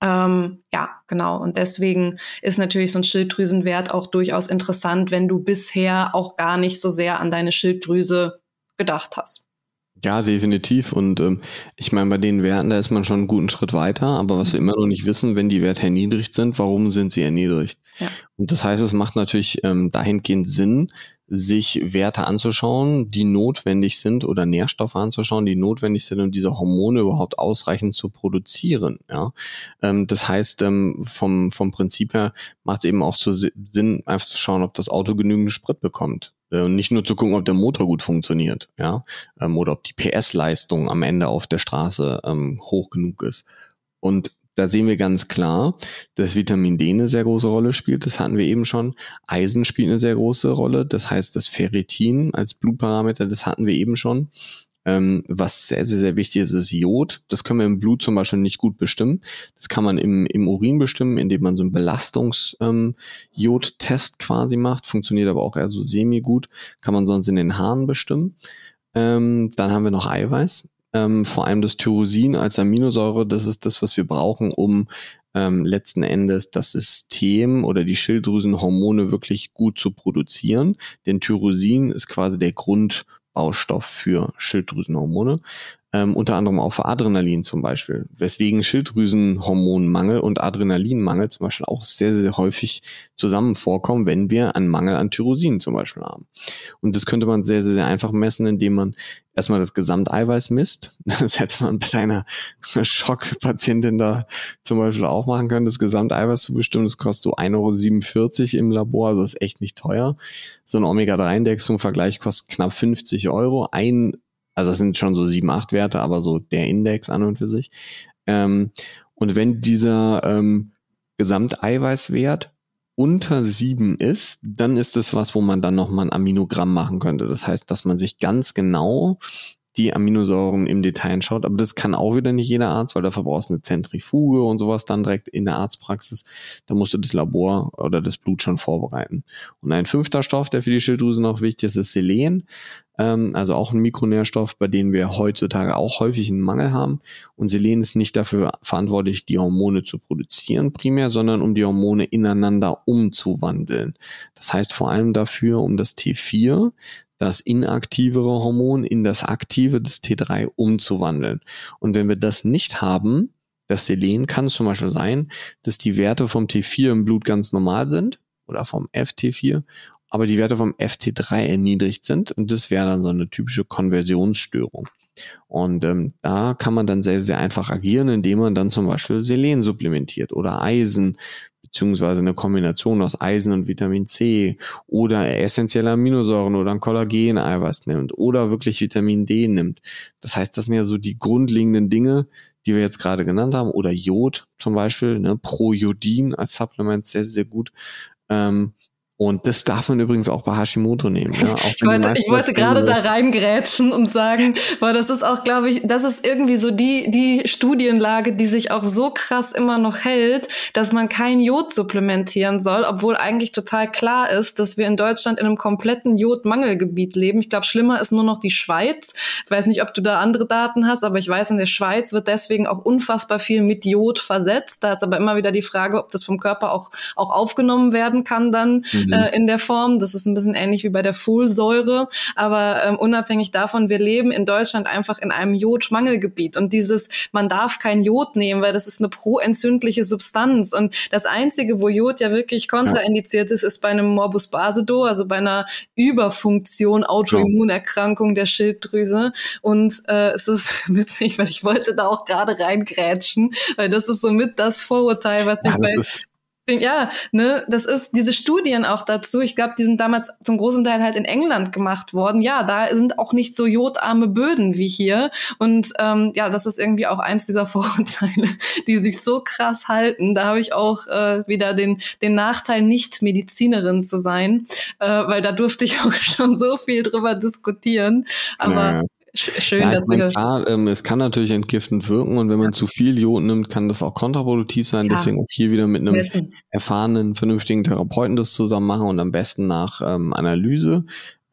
Ähm, ja, genau. Und deswegen ist natürlich so ein Schilddrüsenwert auch durchaus interessant, wenn du bisher auch gar nicht so sehr an deine Schilddrüse gedacht hast. Ja, definitiv. Und ähm, ich meine, bei den Werten, da ist man schon einen guten Schritt weiter. Aber was wir immer noch nicht wissen, wenn die Werte erniedrigt sind, warum sind sie erniedrigt? Ja. Und das heißt, es macht natürlich ähm, dahingehend Sinn, sich Werte anzuschauen, die notwendig sind oder Nährstoffe anzuschauen, die notwendig sind, um diese Hormone überhaupt ausreichend zu produzieren. Ja, ähm, das heißt, ähm, vom vom Prinzip her macht es eben auch zu Sinn, einfach zu schauen, ob das Auto genügend Sprit bekommt und nicht nur zu gucken, ob der Motor gut funktioniert, ja, ähm, oder ob die PS-Leistung am Ende auf der Straße ähm, hoch genug ist. Und da sehen wir ganz klar, dass Vitamin D eine sehr große Rolle spielt. Das hatten wir eben schon. Eisen spielt eine sehr große Rolle. Das heißt, das Ferritin als Blutparameter, das hatten wir eben schon. Ähm, was sehr, sehr, sehr wichtig ist, ist Jod. Das können wir im Blut zum Beispiel nicht gut bestimmen. Das kann man im, im Urin bestimmen, indem man so einen Belastungs-Jod-Test ähm, quasi macht. Funktioniert aber auch eher so semi-gut. Kann man sonst in den Haaren bestimmen. Ähm, dann haben wir noch Eiweiß ähm, vor allem das Tyrosin als Aminosäure, das ist das, was wir brauchen, um ähm, letzten Endes das System oder die Schilddrüsenhormone wirklich gut zu produzieren. Denn Tyrosin ist quasi der Grundbaustoff für Schilddrüsenhormone ähm, unter anderem auch für Adrenalin zum Beispiel, weswegen Schilddrüsenhormonmangel und Adrenalinmangel zum Beispiel auch sehr, sehr häufig zusammen vorkommen, wenn wir einen Mangel an Tyrosin zum Beispiel haben. Und das könnte man sehr, sehr, sehr einfach messen, indem man erstmal das Gesamteiweiß misst. Das hätte man bei einer Schockpatientin da zum Beispiel auch machen können, das Gesamteiweiß zu bestimmen. Das kostet so 1,47 Euro im Labor, also ist echt nicht teuer. So ein Omega-3-Index zum Vergleich kostet knapp 50 Euro. Ein also das sind schon so sieben, acht Werte, aber so der Index an und für sich. Ähm, und wenn dieser ähm, Gesamteiweißwert unter sieben ist, dann ist es was, wo man dann nochmal ein Aminogramm machen könnte. Das heißt, dass man sich ganz genau die Aminosäuren im Detail anschaut. Aber das kann auch wieder nicht jeder Arzt, weil dafür brauchst du eine Zentrifuge und sowas dann direkt in der Arztpraxis. Da musst du das Labor oder das Blut schon vorbereiten. Und ein fünfter Stoff, der für die Schilddrüse noch wichtig ist, ist Selen. Ähm, also auch ein Mikronährstoff, bei dem wir heutzutage auch häufig einen Mangel haben. Und Selen ist nicht dafür verantwortlich, die Hormone zu produzieren primär, sondern um die Hormone ineinander umzuwandeln. Das heißt vor allem dafür, um das T4, das inaktivere Hormon in das aktive, das T3, umzuwandeln. Und wenn wir das nicht haben, das Selen kann zum Beispiel sein, dass die Werte vom T4 im Blut ganz normal sind oder vom FT4, aber die Werte vom FT3 erniedrigt sind und das wäre dann so eine typische Konversionsstörung. Und ähm, da kann man dann sehr, sehr einfach agieren, indem man dann zum Beispiel Selen supplementiert oder Eisen beziehungsweise eine Kombination aus Eisen und Vitamin C oder essentielle Aminosäuren oder ein Kollagen-Eiweiß nimmt oder wirklich Vitamin D nimmt. Das heißt, das sind ja so die grundlegenden Dinge, die wir jetzt gerade genannt haben oder Jod zum Beispiel, ne, Projodin als Supplement sehr, sehr gut. Ähm, und das darf man übrigens auch bei Hashimoto nehmen. Ja? Ich wollte, ich wollte gerade da reingrätschen und sagen, weil das ist auch, glaube ich, das ist irgendwie so die, die Studienlage, die sich auch so krass immer noch hält, dass man kein Jod supplementieren soll, obwohl eigentlich total klar ist, dass wir in Deutschland in einem kompletten Jodmangelgebiet leben. Ich glaube, schlimmer ist nur noch die Schweiz. Ich weiß nicht, ob du da andere Daten hast, aber ich weiß, in der Schweiz wird deswegen auch unfassbar viel mit Jod versetzt. Da ist aber immer wieder die Frage, ob das vom Körper auch, auch aufgenommen werden kann dann. Mhm mhm. äh, in der Form. Das ist ein bisschen ähnlich wie bei der Folsäure. Aber ähm, unabhängig davon, wir leben in Deutschland einfach in einem Jodmangelgebiet. Und dieses, man darf kein Jod nehmen, weil das ist eine proentzündliche Substanz. Und das Einzige, wo Jod ja wirklich kontraindiziert ist, ist bei einem Morbus Basedow, also bei einer Überfunktion, Autoimmunerkrankung der Schilddrüse. Und äh, es ist witzig, weil ich wollte da auch gerade reingrätschen, weil das ist somit das Vorurteil, was ich ja, bei ja, ne, das ist diese Studien auch dazu. Ich glaube, die sind damals zum großen Teil halt in England gemacht worden. Ja, da sind auch nicht so jodarme Böden wie hier. Und ähm, ja, das ist irgendwie auch eins dieser Vorurteile, die sich so krass halten. Da habe ich auch äh, wieder den den Nachteil, nicht Medizinerin zu sein, äh, weil da durfte ich auch schon so viel drüber diskutieren. Aber ja. Schön, ja, dass meine, klar, ähm, es kann natürlich entgiftend wirken und wenn man ja. zu viel Jod nimmt, kann das auch kontraproduktiv sein. Ja. Deswegen auch hier wieder mit einem Messen. erfahrenen, vernünftigen Therapeuten das zusammen machen und am besten nach ähm, Analyse.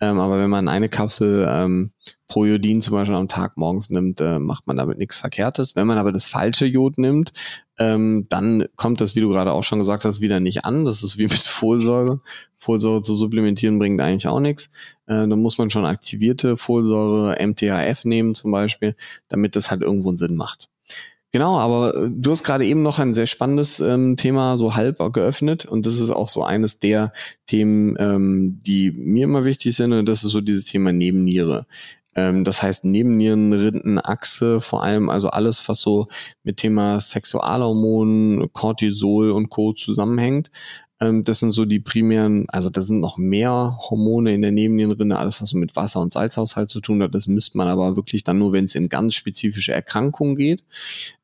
Ähm, aber wenn man eine Kapsel ähm, pro Jodin zum Beispiel am Tag morgens nimmt, äh, macht man damit nichts Verkehrtes. Wenn man aber das falsche Jod nimmt, ähm, dann kommt das, wie du gerade auch schon gesagt hast, wieder nicht an. Das ist wie mit Folsäure. Folsäure zu supplementieren bringt eigentlich auch nichts. Äh, dann muss man schon aktivierte Folsäure, MTHF nehmen zum Beispiel, damit das halt irgendwo einen Sinn macht. Genau, aber äh, du hast gerade eben noch ein sehr spannendes ähm, Thema so halb geöffnet und das ist auch so eines der Themen, ähm, die mir immer wichtig sind und das ist so dieses Thema Nebenniere. Ähm, das heißt Nebennierenrindenachse, vor allem also alles, was so mit Thema Sexualhormonen, Cortisol und Co. zusammenhängt. Ähm, das sind so die primären, also da sind noch mehr Hormone in der Nebennierenrinde, alles was mit Wasser- und Salzhaushalt zu tun hat. Das misst man aber wirklich dann nur, wenn es in ganz spezifische Erkrankungen geht.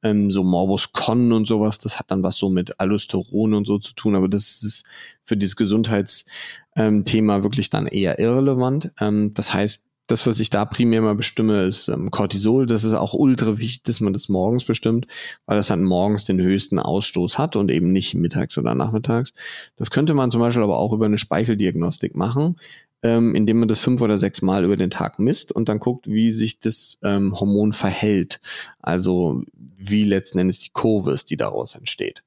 Ähm, so Morbus Crohn und sowas, das hat dann was so mit Allosteron und so zu tun, aber das ist für dieses Gesundheitsthema ähm, wirklich dann eher irrelevant. Ähm, das heißt, das, was ich da primär mal bestimme, ist ähm, Cortisol. Das ist auch ultra wichtig, dass man das morgens bestimmt, weil das dann morgens den höchsten Ausstoß hat und eben nicht mittags oder nachmittags. Das könnte man zum Beispiel aber auch über eine Speicheldiagnostik machen, ähm, indem man das fünf oder sechs Mal über den Tag misst und dann guckt, wie sich das ähm, Hormon verhält. Also wie letzten Endes die Kurve ist, die daraus entsteht.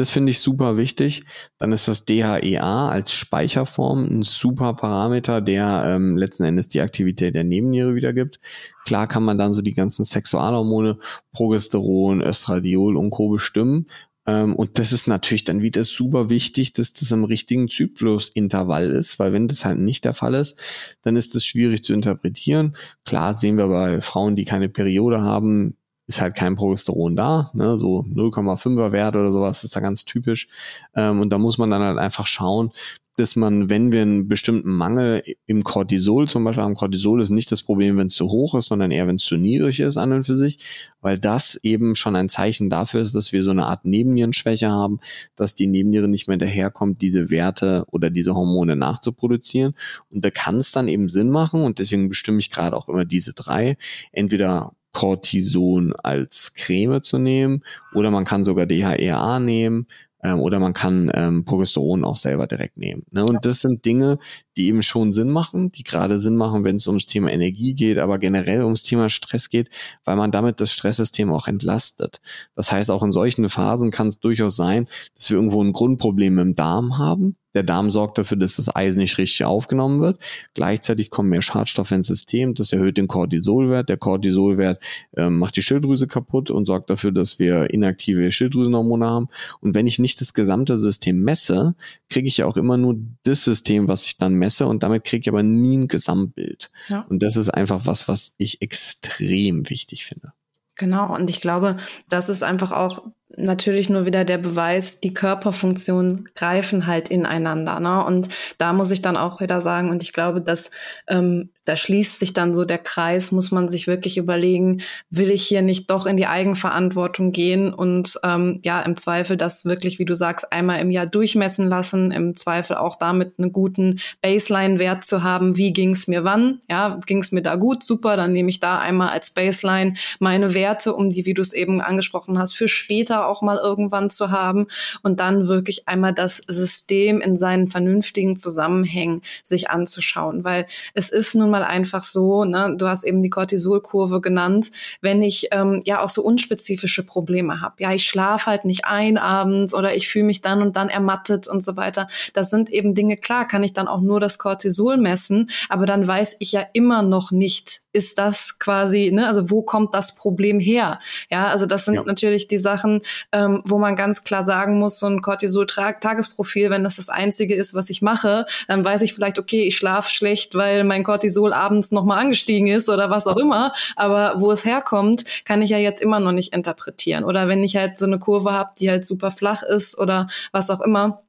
Das finde ich super wichtig. Dann ist das DHEA als Speicherform ein super Parameter, der ähm, letzten Endes die Aktivität der Nebenniere wiedergibt. Klar kann man dann so die ganzen Sexualhormone, Progesteron, Östradiol und Co. bestimmen. Ähm, und das ist natürlich dann wieder super wichtig, dass das im richtigen Zyklusintervall ist, weil wenn das halt nicht der Fall ist, dann ist das schwierig zu interpretieren. Klar sehen wir bei Frauen, die keine Periode haben, ist halt kein Progesteron da, ne? so 0,5er Wert oder sowas ist da ganz typisch. Ähm, und da muss man dann halt einfach schauen, dass man, wenn wir einen bestimmten Mangel im Cortisol zum Beispiel haben, Cortisol ist nicht das Problem, wenn es zu hoch ist, sondern eher, wenn es zu niedrig ist an und für sich, weil das eben schon ein Zeichen dafür ist, dass wir so eine Art Nebennierenschwäche haben, dass die Nebenniere nicht mehr daherkommt, diese Werte oder diese Hormone nachzuproduzieren. Und da kann es dann eben Sinn machen und deswegen bestimme ich gerade auch immer diese drei, entweder Cortison als Creme zu nehmen oder man kann sogar DHEA nehmen ähm, oder man kann ähm, Progesteron auch selber direkt nehmen. Ne? Und das sind Dinge, die eben schon Sinn machen, die gerade Sinn machen, wenn es ums Thema Energie geht, aber generell ums Thema Stress geht, weil man damit das Stresssystem auch entlastet. Das heißt, auch in solchen Phasen kann es durchaus sein, dass wir irgendwo ein Grundproblem im Darm haben, der Darm sorgt dafür, dass das Eisen nicht richtig aufgenommen wird. Gleichzeitig kommen mehr Schadstoffe ins System. Das erhöht den Cortisolwert. Der Cortisolwert ähm, macht die Schilddrüse kaputt und sorgt dafür, dass wir inaktive Schilddrüsenhormone haben. Und wenn ich nicht das gesamte System messe, kriege ich ja auch immer nur das System, was ich dann messe. Und damit kriege ich aber nie ein Gesamtbild. Ja. Und das ist einfach was, was ich extrem wichtig finde. Genau, und ich glaube, das ist einfach auch natürlich nur wieder der Beweis, die Körperfunktionen greifen halt ineinander. Ne? Und da muss ich dann auch wieder sagen, und ich glaube, dass ähm, da schließt sich dann so der Kreis, muss man sich wirklich überlegen, will ich hier nicht doch in die Eigenverantwortung gehen und ähm, ja, im Zweifel das wirklich, wie du sagst, einmal im Jahr durchmessen lassen, im Zweifel auch damit einen guten Baseline-Wert zu haben, wie ging es mir wann, ja, ging es mir da gut, super, dann nehme ich da einmal als Baseline meine Werte, um die, wie du es eben angesprochen hast, für später auch mal irgendwann zu haben und dann wirklich einmal das System in seinen vernünftigen Zusammenhängen sich anzuschauen, weil es ist nun mal einfach so, ne, du hast eben die Cortisolkurve genannt, wenn ich ähm, ja auch so unspezifische Probleme habe, ja, ich schlafe halt nicht ein abends oder ich fühle mich dann und dann ermattet und so weiter, das sind eben Dinge, klar, kann ich dann auch nur das Cortisol messen, aber dann weiß ich ja immer noch nicht, ist das quasi, ne, also wo kommt das Problem her? Ja, also das sind ja. natürlich die Sachen, ähm, wo man ganz klar sagen muss, so ein Cortisol-Tagesprofil, wenn das das einzige ist, was ich mache, dann weiß ich vielleicht, okay, ich schlafe schlecht, weil mein Cortisol abends nochmal angestiegen ist oder was auch immer. Aber wo es herkommt, kann ich ja jetzt immer noch nicht interpretieren. Oder wenn ich halt so eine Kurve habe, die halt super flach ist oder was auch immer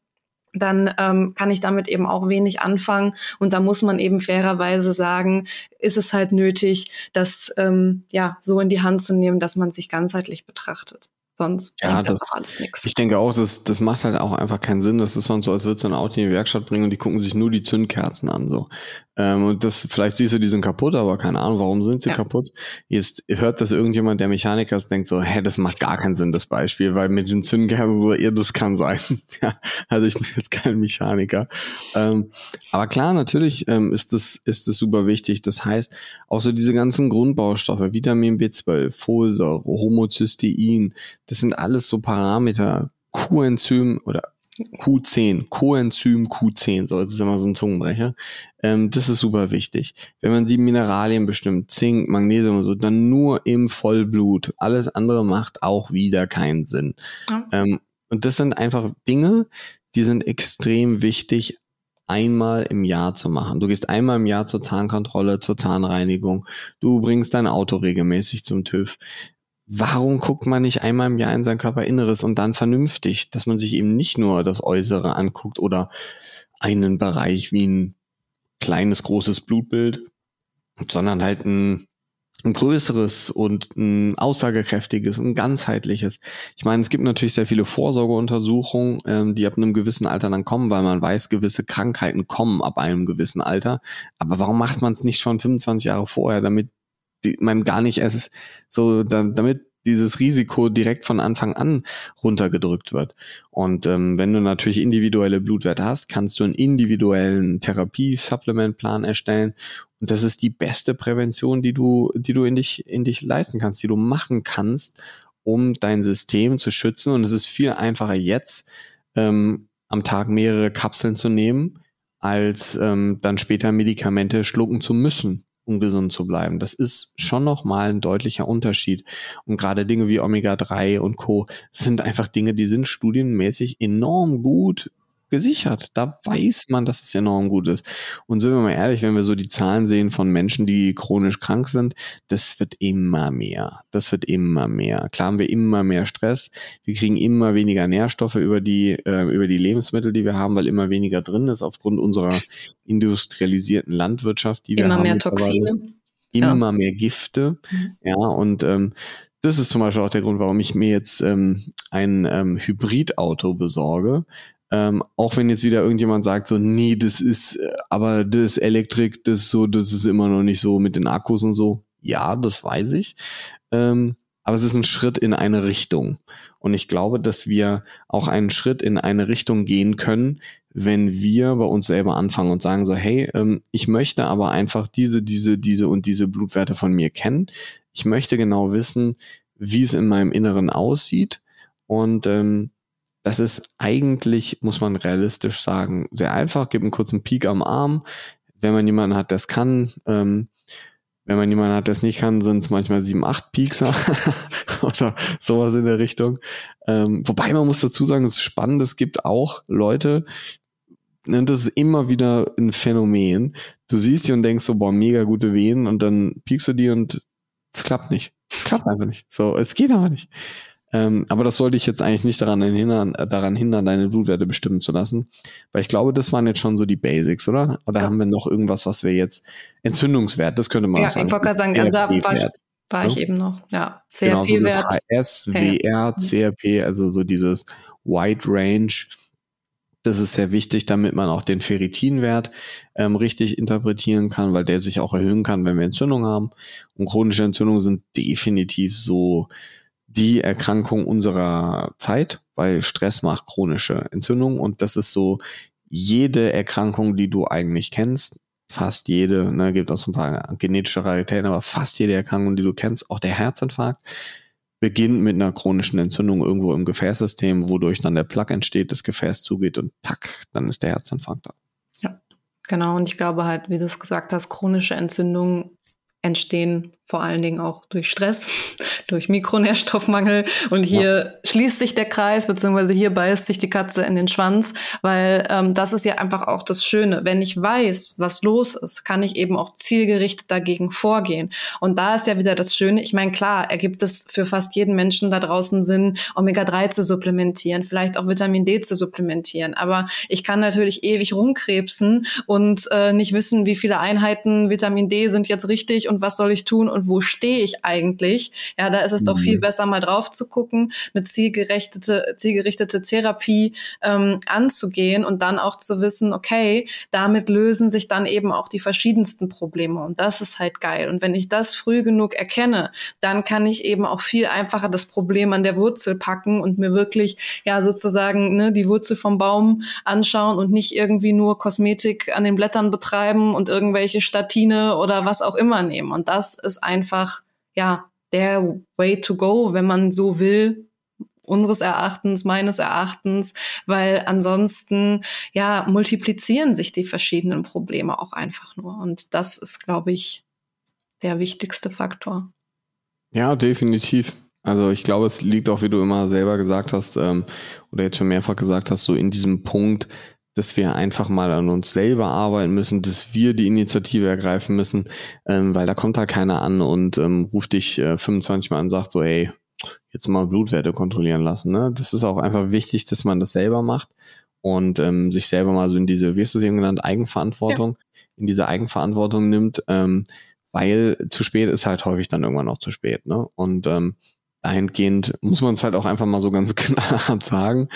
dann ähm, kann ich damit eben auch wenig anfangen. Und da muss man eben fairerweise sagen, ist es halt nötig, das ähm, ja so in die Hand zu nehmen, dass man sich ganzheitlich betrachtet. Sonst ja, das, alles nichts. Ich denke auch, das, das macht halt auch einfach keinen Sinn. Das ist sonst so, als würdest du ein Auto in die Werkstatt bringen und die gucken sich nur die Zündkerzen an. So. Ähm, und das, vielleicht siehst du, die sind kaputt, aber keine Ahnung, warum sind sie ja. kaputt? Jetzt hört das irgendjemand, der Mechaniker ist, denkt so, hä, das macht gar keinen Sinn, das Beispiel, weil mit den Zündkerzen so, ja, das kann sein. ja, also ich bin jetzt kein Mechaniker. Ähm, aber klar, natürlich ähm, ist das, ist das super wichtig. Das heißt, auch so diese ganzen Grundbaustoffe, Vitamin B12, Folsäure, Homozystein, das sind alles so Parameter, Coenzym oder Q10, Coenzym Q10, so, das ist immer so ein Zungenbrecher. Ähm, das ist super wichtig. Wenn man die Mineralien bestimmt, Zink, Magnesium und so, dann nur im Vollblut. Alles andere macht auch wieder keinen Sinn. Ja. Ähm, und das sind einfach Dinge, die sind extrem wichtig, einmal im Jahr zu machen. Du gehst einmal im Jahr zur Zahnkontrolle, zur Zahnreinigung. Du bringst dein Auto regelmäßig zum TÜV warum guckt man nicht einmal im Jahr in sein Körperinneres und dann vernünftig, dass man sich eben nicht nur das Äußere anguckt oder einen Bereich wie ein kleines, großes Blutbild, sondern halt ein, ein größeres und ein aussagekräftiges, ein ganzheitliches. Ich meine, es gibt natürlich sehr viele Vorsorgeuntersuchungen, ähm, die ab einem gewissen Alter dann kommen, weil man weiß, gewisse Krankheiten kommen ab einem gewissen Alter. Aber warum macht man es nicht schon 25 Jahre vorher, damit die, man gar nicht erst so, da, damit dieses Risiko direkt von Anfang an runtergedrückt wird. Und ähm, wenn du natürlich individuelle Blutwerte hast, kannst du einen individuellen Therapie-Supplement-Plan erstellen. Und das ist die beste Prävention, die du, die du in dich, in dich leisten kannst, die du machen kannst, um dein System zu schützen. Und es ist viel einfacher jetzt, ähm, am Tag mehrere Kapseln zu nehmen, als ähm, dann später Medikamente schlucken zu müssen um gesund zu bleiben. Das ist schon nochmal ein deutlicher Unterschied. Und gerade Dinge wie Omega-3 und Co. sind einfach Dinge, die sind studienmäßig enorm gut gesichert. Da weiß man, dass es enorm gut ist. Und sind wir mal ehrlich, wenn wir so die Zahlen sehen von Menschen, die chronisch krank sind, das wird immer mehr. Das wird immer mehr. Klar haben wir immer mehr Stress. Wir kriegen immer weniger Nährstoffe über die, äh, über die Lebensmittel, die wir haben, weil immer weniger drin ist aufgrund unserer industrialisierten Landwirtschaft, die wir immer haben. Immer mehr Toxine. Immer ja. mehr Gifte. Mhm. Ja, und ähm, das ist zum Beispiel auch der Grund, warum ich mir jetzt ähm, ein ähm, Hybridauto besorge, ähm, auch wenn jetzt wieder irgendjemand sagt, so, nee, das ist, aber das Elektrik, das so, das ist immer noch nicht so mit den Akkus und so. Ja, das weiß ich. Ähm, aber es ist ein Schritt in eine Richtung. Und ich glaube, dass wir auch einen Schritt in eine Richtung gehen können, wenn wir bei uns selber anfangen und sagen so, hey, ähm, ich möchte aber einfach diese, diese, diese und diese Blutwerte von mir kennen. Ich möchte genau wissen, wie es in meinem Inneren aussieht. Und ähm, das ist eigentlich, muss man realistisch sagen, sehr einfach. Gib einen kurzen Peak am Arm. Wenn man jemanden hat, der es kann, ähm, wenn man jemanden hat, der es nicht kann, sind es manchmal sieben, acht Peaks oder sowas in der Richtung. Ähm, wobei man muss dazu sagen, es ist spannend, es gibt auch Leute, und das ist immer wieder ein Phänomen. Du siehst die und denkst so, boah, mega gute Wehen und dann piekst du die und es klappt nicht. Es klappt einfach nicht. So, es geht aber nicht. Ähm, aber das sollte ich jetzt eigentlich nicht daran hindern, daran hindern, deine Blutwerte bestimmen zu lassen. Weil ich glaube, das waren jetzt schon so die Basics, oder? Oder ja. haben wir noch irgendwas, was wir jetzt Entzündungswert, das könnte man ja, sagen. Ja, ich wollte gerade sagen, also da war ich, war ich eben noch, ja. CRP-Wert. Genau, so HS, WR, CRP, also so dieses Wide Range. Das ist sehr wichtig, damit man auch den Ferritinwert ähm, richtig interpretieren kann, weil der sich auch erhöhen kann, wenn wir Entzündung haben. Und chronische Entzündungen sind definitiv so die Erkrankung unserer Zeit, weil Stress macht chronische Entzündung und das ist so jede Erkrankung, die du eigentlich kennst, fast jede, ne, gibt auch so ein paar genetische Raritäten, aber fast jede Erkrankung, die du kennst, auch der Herzinfarkt, beginnt mit einer chronischen Entzündung irgendwo im Gefäßsystem, wodurch dann der Plaque entsteht, das Gefäß zugeht und tack, dann ist der Herzinfarkt da. Ja, genau. Und ich glaube halt, wie du es gesagt hast, chronische Entzündungen entstehen vor allen Dingen auch durch Stress, durch Mikronährstoffmangel. Und hier ja. schließt sich der Kreis, beziehungsweise hier beißt sich die Katze in den Schwanz, weil ähm, das ist ja einfach auch das Schöne. Wenn ich weiß, was los ist, kann ich eben auch zielgerichtet dagegen vorgehen. Und da ist ja wieder das Schöne. Ich meine, klar, ergibt es für fast jeden Menschen da draußen Sinn, Omega-3 zu supplementieren, vielleicht auch Vitamin D zu supplementieren. Aber ich kann natürlich ewig rumkrebsen und äh, nicht wissen, wie viele Einheiten Vitamin D sind jetzt richtig und was soll ich tun und und wo stehe ich eigentlich. Ja, da ist es mhm. doch viel mhm. besser, mal drauf zu gucken, eine zielgerichtete, zielgerichtete Therapie ähm, anzugehen und dann auch zu wissen, okay, damit lösen sich dann eben auch die verschiedensten Probleme. Und das ist halt geil. Und wenn ich das früh genug erkenne, dann kann ich eben auch viel einfacher das Problem an der Wurzel packen und mir wirklich ja sozusagen ne, die Wurzel vom Baum anschauen und nicht irgendwie nur Kosmetik an den Blättern betreiben und irgendwelche Statine oder was auch immer nehmen. Und das ist einfach ja der Way to go, wenn man so will, unseres Erachtens, meines Erachtens, weil ansonsten ja multiplizieren sich die verschiedenen Probleme auch einfach nur. Und das ist, glaube ich, der wichtigste Faktor. Ja, definitiv. Also ich glaube, es liegt auch, wie du immer selber gesagt hast, ähm, oder jetzt schon mehrfach gesagt hast, so in diesem Punkt, dass wir einfach mal an uns selber arbeiten müssen, dass wir die Initiative ergreifen müssen, ähm, weil da kommt da keiner an und ähm, ruft dich äh, 25 Mal an und sagt so, ey, jetzt mal Blutwerte kontrollieren lassen. Ne? Das ist auch einfach wichtig, dass man das selber macht und ähm, sich selber mal so in diese, wie hast du es eben genannt, Eigenverantwortung, ja. in diese Eigenverantwortung nimmt, ähm, weil zu spät ist halt häufig dann irgendwann auch zu spät. Ne? Und ähm, dahingehend muss man es halt auch einfach mal so ganz klar sagen.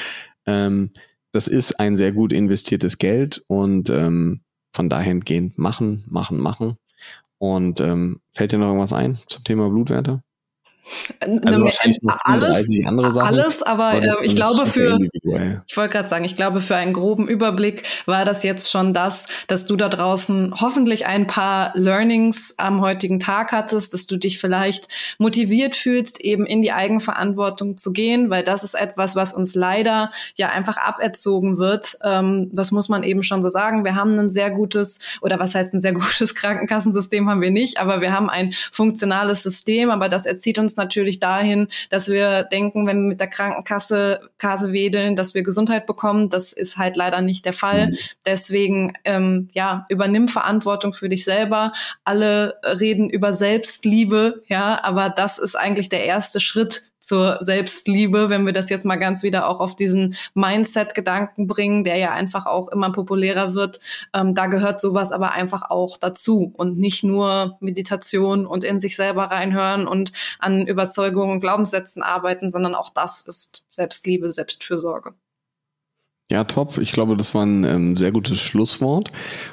Ähm, das ist ein sehr gut investiertes Geld und ähm, von dahingehend machen, machen, machen. Und ähm, fällt dir noch irgendwas ein zum Thema Blutwerte? Also wahrscheinlich noch alles, andere Sachen. Alles, aber, aber äh, ich glaube für, ich wollte gerade sagen, ich glaube für einen groben Überblick war das jetzt schon das, dass du da draußen hoffentlich ein paar Learnings am heutigen Tag hattest, dass du dich vielleicht motiviert fühlst, eben in die Eigenverantwortung zu gehen, weil das ist etwas, was uns leider ja einfach aberzogen wird. Ähm, das muss man eben schon so sagen. Wir haben ein sehr gutes, oder was heißt ein sehr gutes Krankenkassensystem haben wir nicht, aber wir haben ein funktionales System, aber das erzieht uns natürlich dahin, dass wir denken, wenn wir mit der Krankenkasse Kase wedeln, dass wir Gesundheit bekommen. Das ist halt leider nicht der Fall. Mhm. Deswegen, ähm, ja, übernimm Verantwortung für dich selber. Alle reden über Selbstliebe, ja, aber das ist eigentlich der erste Schritt zur Selbstliebe, wenn wir das jetzt mal ganz wieder auch auf diesen Mindset-Gedanken bringen, der ja einfach auch immer populärer wird. Ähm, da gehört sowas aber einfach auch dazu und nicht nur Meditation und in sich selber reinhören und an Überzeugungen und Glaubenssätzen arbeiten, sondern auch das ist Selbstliebe, Selbstfürsorge. Ja, top. Ich glaube, das war ein ähm, sehr gutes Schlusswort.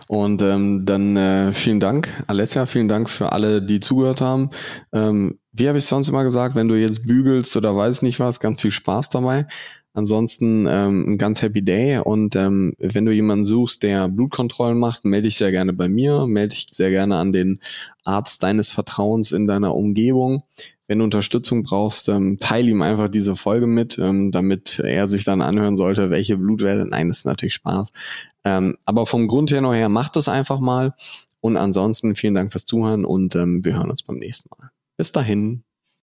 Und ähm, dann äh, vielen Dank, Alessia, vielen Dank für alle, die zugehört haben. Ähm, wie habe ich sonst immer gesagt, wenn du jetzt bügelst oder weiß nicht was, ganz viel Spaß dabei. Ansonsten ähm, ein ganz happy day und ähm, wenn du jemanden suchst, der Blutkontrollen macht, melde dich sehr gerne bei mir, melde dich sehr gerne an den Arzt deines Vertrauens in deiner Umgebung. Wenn du Unterstützung brauchst, ähm, teile ihm einfach diese Folge mit, ähm, damit er sich dann anhören sollte, welche Blutwerte. Nein, das ist natürlich Spaß. Ähm, aber vom Grund her noch her, macht das einfach mal. Und ansonsten vielen Dank fürs Zuhören und ähm, wir hören uns beim nächsten Mal. Bis dahin.